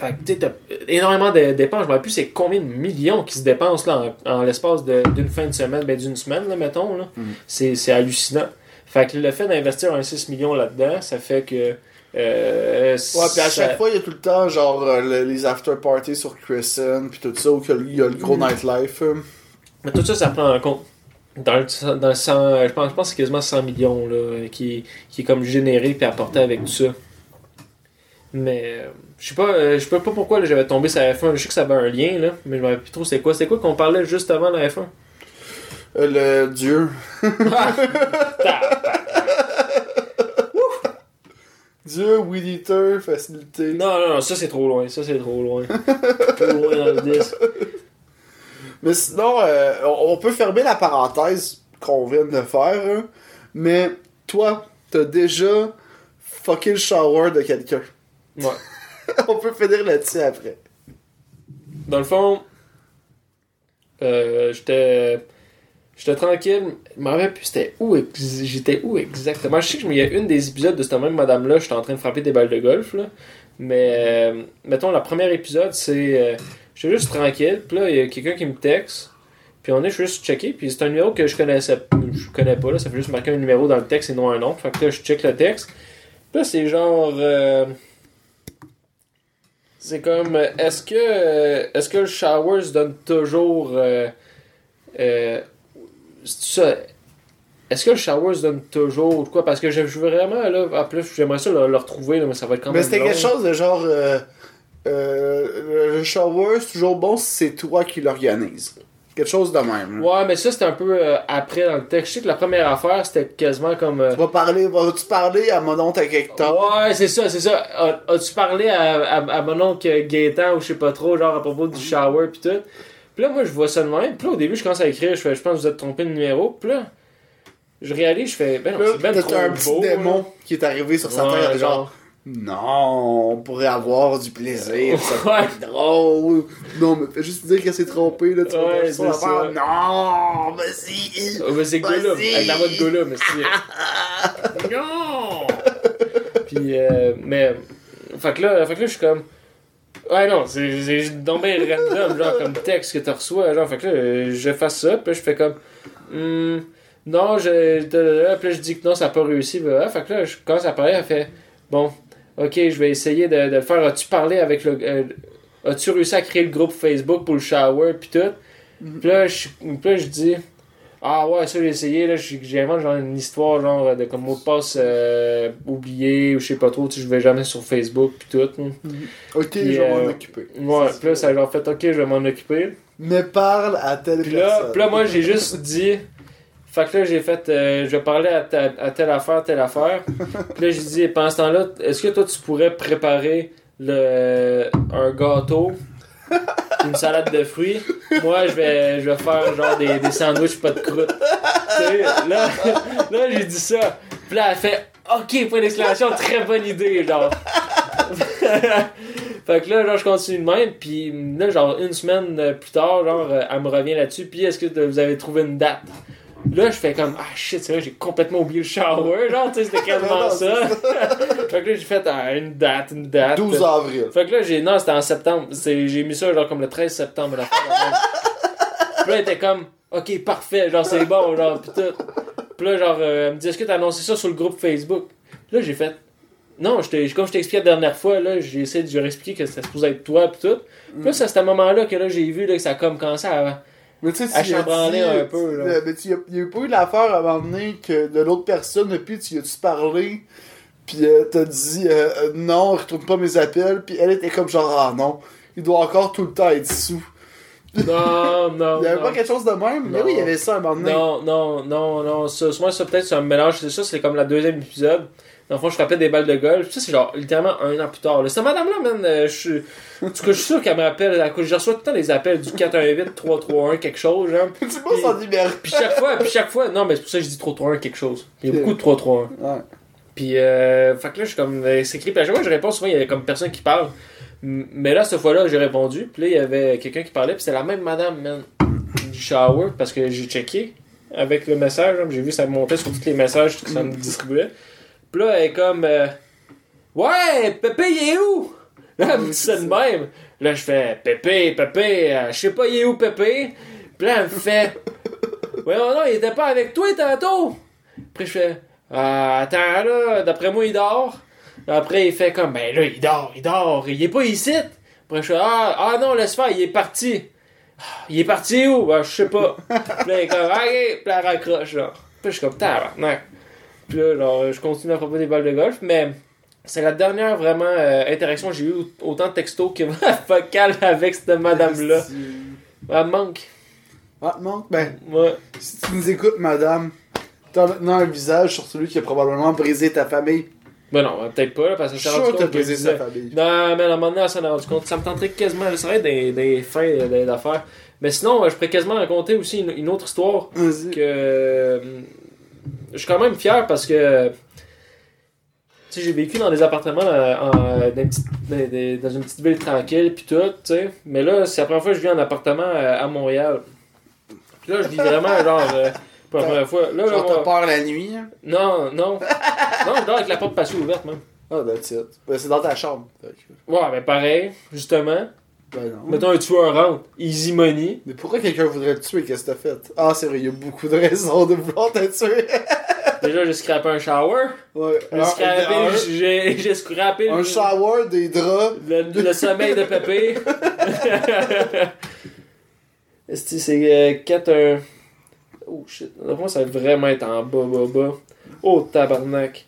Fait que, tu sais, énormément de dépenses. Je me rappelle plus c'est combien de millions qui se dépensent là, en, en l'espace d'une fin de semaine, ben d'une semaine, là, mettons. Là. Mhm. C'est, c'est hallucinant. Fait que le fait d'investir un 6 millions là-dedans, ça fait que. euh, Ouais, puis à ça- chaque fois, il y a tout le temps, genre, euh, le- les after parties sur Crescent, puis tout ça, où il y a le- gros Mm. nightlife. euh. Mais tout ça, ça prend en compte. Dans le, dans le 100, je pense, je pense que c'est quasiment 100 millions là, qui, qui est comme généré puis apporté avec tout ça. Mais je sais pas, euh, je sais pas pourquoi j'avais tombé sur la F1. Je sais que ça avait un lien, là, mais je me rappelle plus trop c'est quoi. C'est quoi qu'on parlait juste avant la F1 Euh, le dieu. Dieu, Weed Eater, facilité. Non, non, non, ça c'est trop loin. Ça c'est trop loin. trop loin dans le disque. Mais sinon, euh, on on peut fermer la parenthèse qu'on vient de faire. hein. Mais toi, t'as déjà fucké le shower de quelqu'un. Ouais. on peut finir là-dessus après. Dans le fond, euh, j'étais. Tranquille. Je me rappelle plus c'était où j'étais où exactement. Je sais qu'il y a une des épisodes de cette même madame-là, j'étais en train de frapper des balles de golf. Là. Mais euh, mettons, le premier épisode, c'est. Euh, j'étais juste tranquille. Puis là, il y a quelqu'un qui me texte. Puis on est juste checké. Puis c'est un numéro que je connaissais je connais pas. Là. Ça fait juste marquer un numéro dans le texte et non un nom. Fait que là, je check le texte. Puis là, c'est genre. euh, c'est comme, euh, est-ce que, euh, est-ce que le shower se donne toujours, euh, euh, ça, est-ce que le shower se donne toujours ou quoi? Parce que je veux vraiment, là, en plus, j'aimerais ça le, le retrouver, là, mais ça va être quand Mais même c'était long. quelque chose de genre. euh, le shower, c'est toujours bon si c'est toi qui l'organise. Quelque chose de même. là. Ouais, mais ça, c'était un peu euh, après dans le texte. Je sais que la première affaire, c'était quasiment comme... euh, Tu vas parler, vas-tu parler à mon oncle à quelque temps? Ouais, c'est ça, c'est ça. A- As-tu parlé à, à, à mon oncle Gaétan ou je sais pas trop, genre à propos du shower pis tout? Puis là, moi, je vois ça de même. Puis là, au début, je commence à écrire, je fais, je pense que vous êtes trompé de numéro. Puis là, je réalise, je fais, ben non, c'est ben trop un petit beau, démon là. qui est arrivé sur sa Ouais, genre, non, on pourrait avoir du plaisir, ça pourrait Ouais. être drôle. Non, mais fais juste dire qu'elle s'est trompée, là, tu vas Ouais, ça, ça. Non, vas-y. Oh, mais c'est Gollum, avec la voix de Gollum, mais non! Puis, euh, mais. Fait que là, fait que là, je suis comme. Ouais, non, c'est bien random, genre, comme texte que tu reçois. Genre, fait que là, je fais ça, puis je fais comme. Hmm, non, je. Puis là, je dis que non, ça n'a pas réussi. Bah, fait que là, je commence à parler, elle fait. Bon, ok, je vais essayer de, de le faire. As-tu parlé avec le. euh, As-tu réussi à créer le groupe Facebook pour le shower, puis tout? Puis là, je, puis là, je dis. Ah ouais, ça j'ai essayé, là, j'invente genre une histoire genre de comme mot de passe euh, oublié ou je sais pas trop, tu sais, je vais jamais sur Facebook pis tout. hein. Ok, Puis, je vais m'en euh, occuper. Ouais, pis là ça a genre fait ok, je vais m'en occuper. Mais parle à telle Pis là, personne. pis là moi j'ai juste dit. Fait que là j'ai fait, euh, je vais parler à, ta- à telle affaire, telle affaire. Pis là j'ai dit, pendant ce temps-là, est-ce que toi tu pourrais préparer le un gâteau, une salade de fruits? Moi je vais, je vais faire genre des, des sandwichs pas de croûte. Tu sais, là, là j'ai dit ça. Puis là, elle fait OK, point d'exclamation, très bonne idée, genre. fait que là, genre, je continue de même. Puis là, genre, une semaine plus tard, genre, elle me revient là-dessus. Puis est-ce que vous avez trouvé une date? Là, je fais comme Ah shit, c'est vrai, j'ai complètement oublié le shower, genre, tu sais, c'était quasiment Non, ça. fait que là, j'ai fait ah, une date, une date. 12 avril. Fait que là, j'ai. Non, c'était en septembre. J'ai mis ça genre comme le 13 septembre. La. Puis là, elle était comme, ok, parfait, genre c'est bon, genre, pis tout. Puis là, genre, euh, elle me dit, est-ce que t'as annoncé ça sur le groupe Facebook? Là, j'ai fait, non, je comme je t'ai expliqué la dernière fois, là, j'ai essayé de lui expliquer que c'était supposé être toi, pis tout. Puis là, c'est à ce moment-là que là, j'ai vu là, que ça a comme commencé à. Mais tu sais, À chambranler un peu, là. euh, Mais tu il y a pas eu l'affaire à un moment donné que de l'autre personne, puis tu y as-tu parlé, puis euh, t'as dit euh, euh, non, retourne pas mes appels, puis elle était comme genre ah non, il doit encore tout le temps être sous. Non, non. Il y avait non. pas quelque chose de même, mais oui, il y avait ça à un moment donné. Non, non, non, non. Ça, moi, ça peut-être c'est un mélange. C'est ça, c'est comme la deuxième épisode. Dans le fond, je frappais des balles de golf. Ça, c'est genre littéralement un an plus tard. là. Cette madame-là, man, euh, je suis. En tout cas, je suis sûr qu'elle me rappelle. à cause- Je reçois tout le temps des appels du 418-331, quelque chose, genre. Tu vois son numéro. Puis chaque fois, puis chaque fois. Non, mais c'est pour ça que je dis 331, quelque chose. Il y a beaucoup de 331. Ouais. Puis, euh, fait que là, je suis comme. euh, c'est écrit. Puis à chaque fois je réponds, souvent, il y avait comme personne qui parle. Mais là, cette fois-là, j'ai répondu. Puis là, il y avait quelqu'un qui parlait. Puis c'était la même madame, man, du shower. Parce que j'ai checké avec le message. hein, J'ai vu ça montait sur tous les messages que ça me distribuait. Puis là, elle est comme. euh, ouais, Pépé, il est où? Là, elle me dit ça de même. Là, je fais Pépé, Pépé, euh, je sais pas, il est où, Pépé? Puis là, elle me fait. Ouais, non, non, il était pas avec toi tantôt. Après, je fais Ah, attends, là, d'après moi, il dort. Après, il fait comme Ben là, il dort, il dort, il est pas ici. Après, je fais Ah, ah non, laisse faire, il est parti. Ah, Il est parti où? Ben, je sais pas. Puis là, il est comme Ok, puis là, elle raccroche, genre. Puis là, je suis comme Tabarnak. Puis là, genre, je continue à propos des balles de golf, mais C'est la dernière vraiment euh, interaction que j'ai eu autant de textos que vocal avec cette madame-là. Elle me manque. Ah, non, ben, Ouais. si tu nous écoutes, madame, t'as maintenant un visage sur celui qui a probablement brisé ta famille. Ben non, peut-être pas, là, parce que Je ça rendu compte brisé sa famille. Non, mais à un moment donné, elle s'en est rendu compte. Ça me tenterait quasiment. Ça serait des, des fins euh, d'affaires. Mais sinon, euh, je pourrais quasiment raconter aussi une, une autre histoire Vas-y. que. Je suis quand même fier parce que. Tu sais, j'ai vécu dans des appartements euh, en- dans, une petite, dans- dans- dans une petite ville tranquille, puis tout, tu sais. Mais là, c'est la première fois que je vis en appartement euh, à Montréal. Puis là, je vis vraiment, genre, euh, pour la première fois. Là, là, Genre, t'as peur la nuit, hein? non, non. non, je dors avec la porte passée ouverte, même. Ah, that's it. Ben, c'est dans ta chambre. Ouais, mais pareil, justement. Ben non. Mettons un tueur rentre, easy money. Mais pourquoi quelqu'un voudrait te tuer? Qu'est-ce que t'as fait? Ah, c'est vrai, il y a beaucoup de raisons de vouloir te tuer. Déjà, j'ai scrappé un shower. ouais. J'ai Alors, scrappé, un, j'ai, j'ai scrappé un le, shower, des draps. le, le sommeil de Pépé. Est-ce que c'est euh, 4 un... Oh shit. Moi, ça va vraiment être en bas, bas, bas. Oh, tabarnak.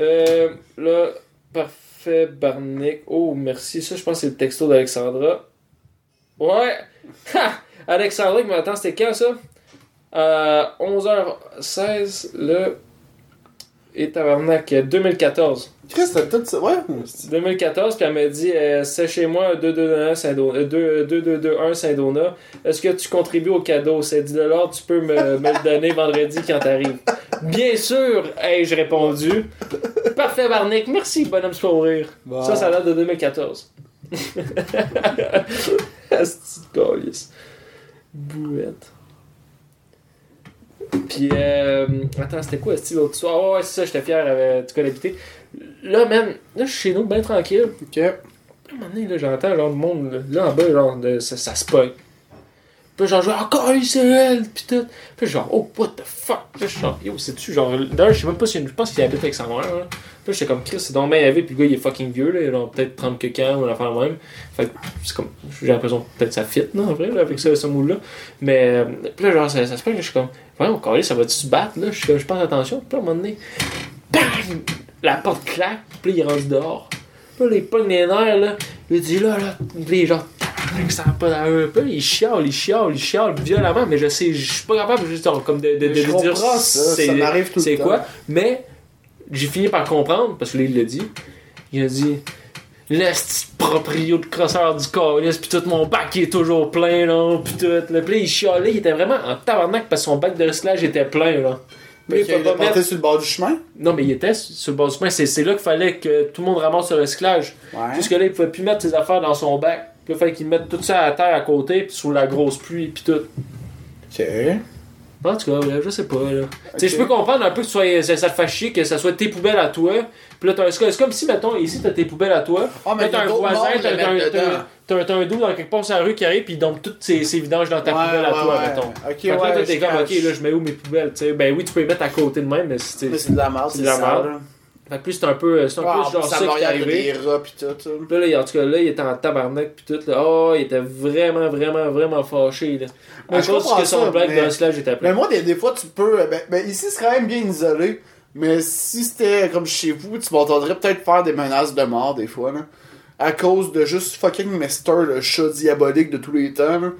Euh, là, parfait, Barnick. Oh, merci. Ça, je pense que c'est le texto d'Alexandra. Ouais. Ha! Alexandra qui m'attend, c'était quand ça? Euh, 11h16, le. Et tabarnak, 2014. Chris, t'as tout ça. Ouais. 2014, puis elle m'a dit euh, C'est chez moi 2221 Saint-Donat. euh, 2 2221 Saint-Donat. Est-ce que tu contribues au cadeau? C'est 10 tu peux me, me le donner vendredi quand t'arrives. Bien sûr, ai-je répondu. Parfait, Barnick. Merci, bonhomme sourire. Bon. Ça, ça date de 2014. Asti de. Bouette. Puis, euh, attends, c'était quoi, Asti, l'autre soir? Oh, ouais, c'est ça, j'étais fier, euh, tu connais habité. Là, man, là, je suis chez nous, bien tranquille. Ok. À un moment donné, là, j'entends, genre, le monde, là, là, en bas, genre, de, ça, ça se pogne. Puis, genre, genre, encore, elle, pis tout. Puis, genre, oh, what the fuck? Puis, je genre, yo, c'est-tu, genre, d'ailleurs, je sais même pas si, je pense qu'il habite avec sa mère, là. Puis, j'étais comme, Chris, c'est donc bien élevé, puis le gars, il est fucking vieux, là, il a peut-être 30 que ans, ou une affaire même. Fait que, c'est comme, j'ai l'impression, peut-être ça fit, non, en vrai, là, avec ce, ce moule-là. Mais, euh, puis là, genre, ça, se passe, je suis comme, voyons, encore, ça va-tu se battre, là? Je suis comme, je pense attention. Puis, à un moment donné, bang! La porte claque, puis il est rendu dehors. Puis là, il pogne les nerfs, là. Il dit, là, là, puis genre, ça va pas d'allure. Puis là, il chiale, il chiale, il chiale violemment, mais je sais, je suis pas capable juste comme de, de, de lui dire c'est- ça m'arrive tout le c'est temps. quoi. Mais j'ai fini par comprendre, parce que là, il l'a dit. Il a dit, le petit proprio de crosseur du calice, pis tout mon bac il est toujours plein, là, pis tout. Puis là, il chialait, il était vraiment en tabarnak parce que son bac de recyclage était plein, là. Puis là, il peut pas mettre- sur le bord du chemin? non, mais il était sur le bord du chemin. C'est, là qu'il fallait que tout le monde ramasse le recyclage. Ouais. Jusque là, il pouvait plus mettre ses affaires dans son bac. Puis là, il fallait qu'il mette tout ça à terre à côté, puis sous la grosse pluie, puis tout. Ok. En tout cas, là, je sais pas. Là. Tu sais, je peux comprendre un peu que tu sois- ça, ça te fasse chier, que ça soit tes poubelles à toi. Puis là, t'as un- c'est comme si, mettons, ici, t'as tes poubelles à toi. Ah, mais t'as un voisin, t'as, le t'as- un dos dans quelque part sur la rue qui arrive, puis il dompe toutes ses, ses vidanges dans ta Ouais, poubelle à ouais, toi, ouais. mettons. Ok, Fait que là, t'es comme, ok, là, je mets où mes poubelles, tu sais? Ben oui, tu peux les mettre à côté de même, mais c'est. C'est de la merde, C'est de la merde. Fait que plus c'est un peu, c'est un Ah, peu genre ça ça qui est arrivé. des rats pis tout. Puis là, en tout cas, là, il était en tabarnak pis tout. Là. Oh, il était vraiment, vraiment, vraiment fâché. Là. Mais À je cause comprends que son blague mais- de slash était Mais plein. moi, des, des fois, tu peux. Ben, ben, ici, c'est quand même bien isolé. Mais si c'était comme chez vous, tu m'entendrais peut-être faire des menaces de mort des fois, là. À cause de juste fucking Mister, le chat diabolique de tous les temps, là.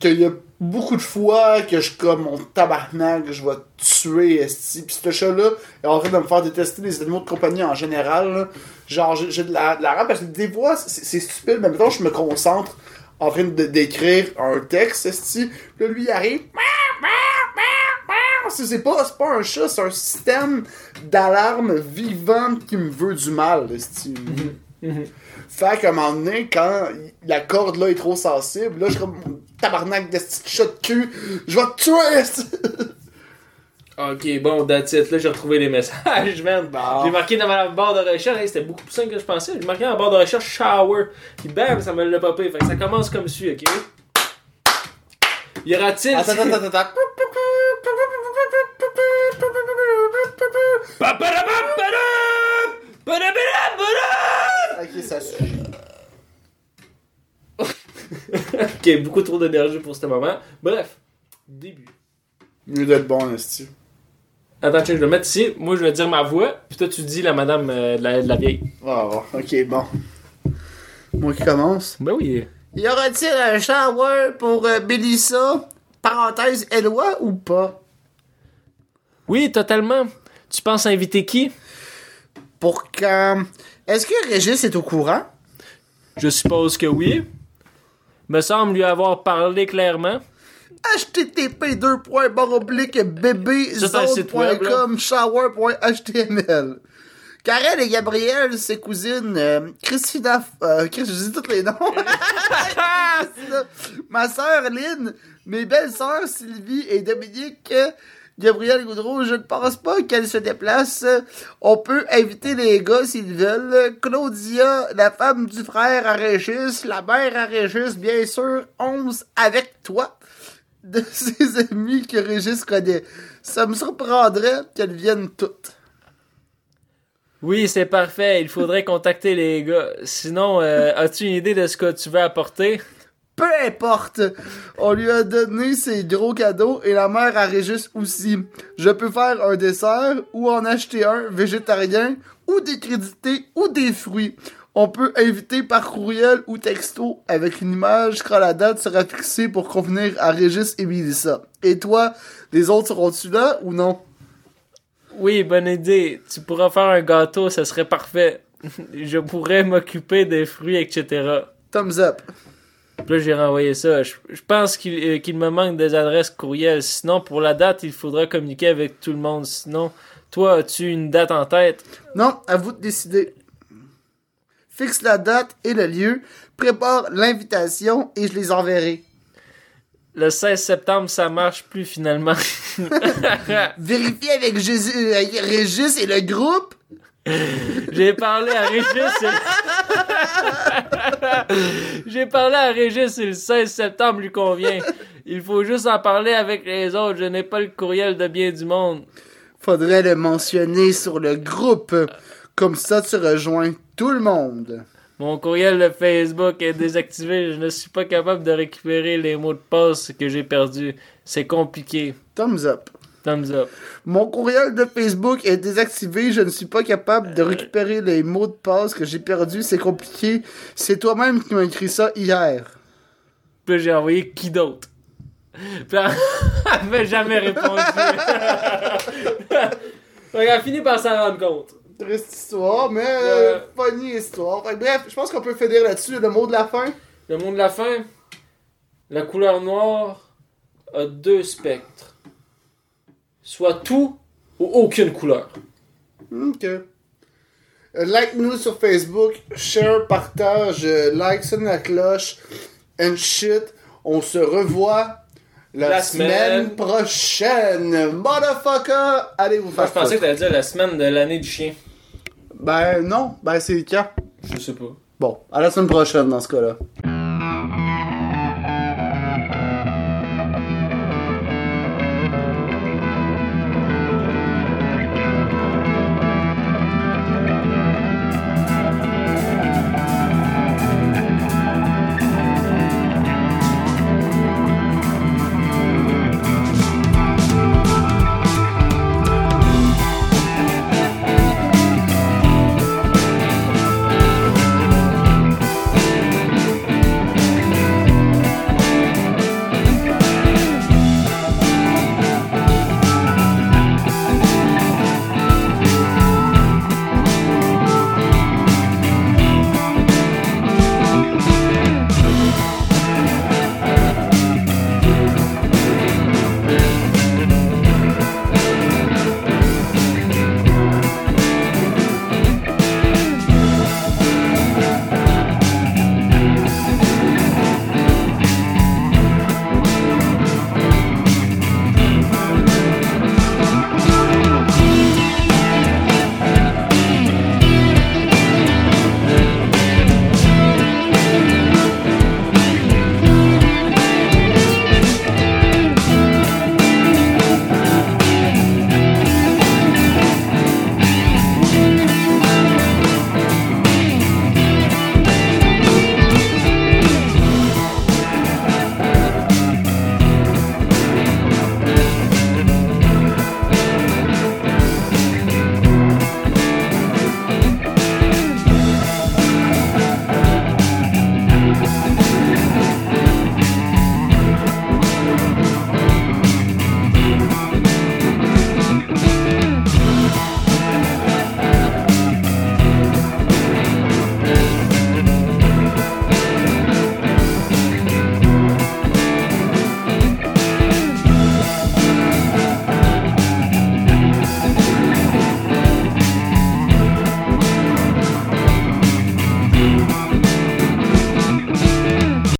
Qu'il y a beaucoup de fois que je comme mon tabarnak, je vais tuer, esti. Pis ce chat-là est en train de me faire détester les animaux de compagnie en général. Genre, j'ai de la, de rage parce que des fois, c'est stupide, mais maintenant, je me concentre en train de- d'écrire un texte, esti. Puis là, lui, il arrive. C'est pas, pas un chat, c'est un système d'alarme vivante qui me veut du mal, esti. Fait qu'à un moment donné, quand la corde là est trop sensible, là je suis comme tabarnak de petit chat de cul, je vais te tuer! Ok, bon, that's it. Là, j'ai retrouvé les messages, man. Bon. J'ai marqué dans ma barre de recherche. Hey, C'était beaucoup plus simple que je pensais. J'ai marqué dans la barre de recherche shower. Puis bam, ça me l'a popé. Fait que ça commence comme suit, ok? Y aura-t-il. Attends, attends, attends, attends. Ok, ça suffit. Ok, beaucoup trop d'énergie pour ce moment. Bref, début. Mieux d'être bon, esti. Attends, check, je vais le mettre ici. Moi, je vais dire ma voix. Puis toi, tu dis la madame euh, de, la, de la vieille. Ah, ok, bon. Moi qui commence. Ben oui. Y aura-t-il un shower pour euh, Mélissa, parenthèse Eloi ou pas? Oui, totalement. Tu penses inviter qui? Pour quand? Est-ce que Régis est au courant? Je suppose que oui. Me semble lui avoir parlé clairement. http bébé Ça, c'est un site web, là. shower.html Karen et Gabrielle, ses cousines, euh, Christina, euh, Chris, je dis tous les noms. Ma sœur Lynn, mes belles sœurs Sylvie et Dominique, Gabrielle Goudreau, je ne pense pas qu'elles se déplacent. On peut inviter les gars s'ils veulent. Claudia, la femme du frère à Régis, la mère à Régis, bien sûr, 11 avec toi de ses amis que Régis connaît. Ça me surprendrait qu'elles viennent toutes. Oui, c'est parfait. Il faudrait contacter les gars. Sinon, euh, as-tu une idée de ce que tu veux apporter? Peu importe. On lui a donné ses gros cadeaux et la mère à Régis aussi. Je peux faire un dessert ou en acheter un végétarien ou des crédités ou des fruits. On peut inviter par courriel ou texto avec une image quand la date sera fixée pour convenir à Régis et Mélissa. Et toi, les autres seront-tu là ou non? Oui, bonne idée. Tu pourras faire un gâteau, ça serait parfait. Je pourrais m'occuper des fruits, etc. Thumbs up. Puis là, j'ai renvoyé ça. Je, je pense qu'il euh, qu'il me manque des adresses courriel. Sinon, pour la date, il faudra communiquer avec tout le monde. Sinon, toi, as-tu une date en tête? Non, à vous de décider. Fixe la date et le lieu, prépare l'invitation et je les enverrai. Le 16 septembre, ça marche plus finalement. Vérifiez avec Jésus, Régis et le groupe. J'ai parlé à Régis. J'ai parlé à Régis le 16 septembre lui convient. Il faut juste en parler avec les autres. Je n'ai pas le courriel de bien du monde. Faudrait le mentionner sur le groupe. Comme ça, tu rejoins tout le monde. Mon courriel de Facebook est désactivé. Je ne suis pas capable de récupérer les mots de passe que j'ai perdus. C'est compliqué. Thumbs up. Thumbs up. Mon courriel de Facebook est désactivé. Je ne suis pas capable de récupérer les mots de passe que j'ai perdus. C'est compliqué. C'est toi-même qui m'as écrit ça hier. Puis j'ai envoyé qui d'autre? Puis elle elle m'a jamais répondu. Qu'elle a fini par s'en rendre compte. Triste histoire, mais Euh. euh, funny histoire. Bref, je pense qu'on peut finir là-dessus. Le mot de la fin? Le mot de la fin. La couleur noire a deux spectres. Soit tout ou aucune couleur. Ok. Euh, Like-nous sur Facebook, share, partage, euh, like, sonne la cloche, and shit. On se revoit la, La semaine, semaine. prochaine. Motherfucker! Allez vous faire je pensais que t'allais dire la semaine de l'année du chien. Ben non, ben c'est quand? Je sais pas. Bon, à la semaine prochaine dans ce cas-là.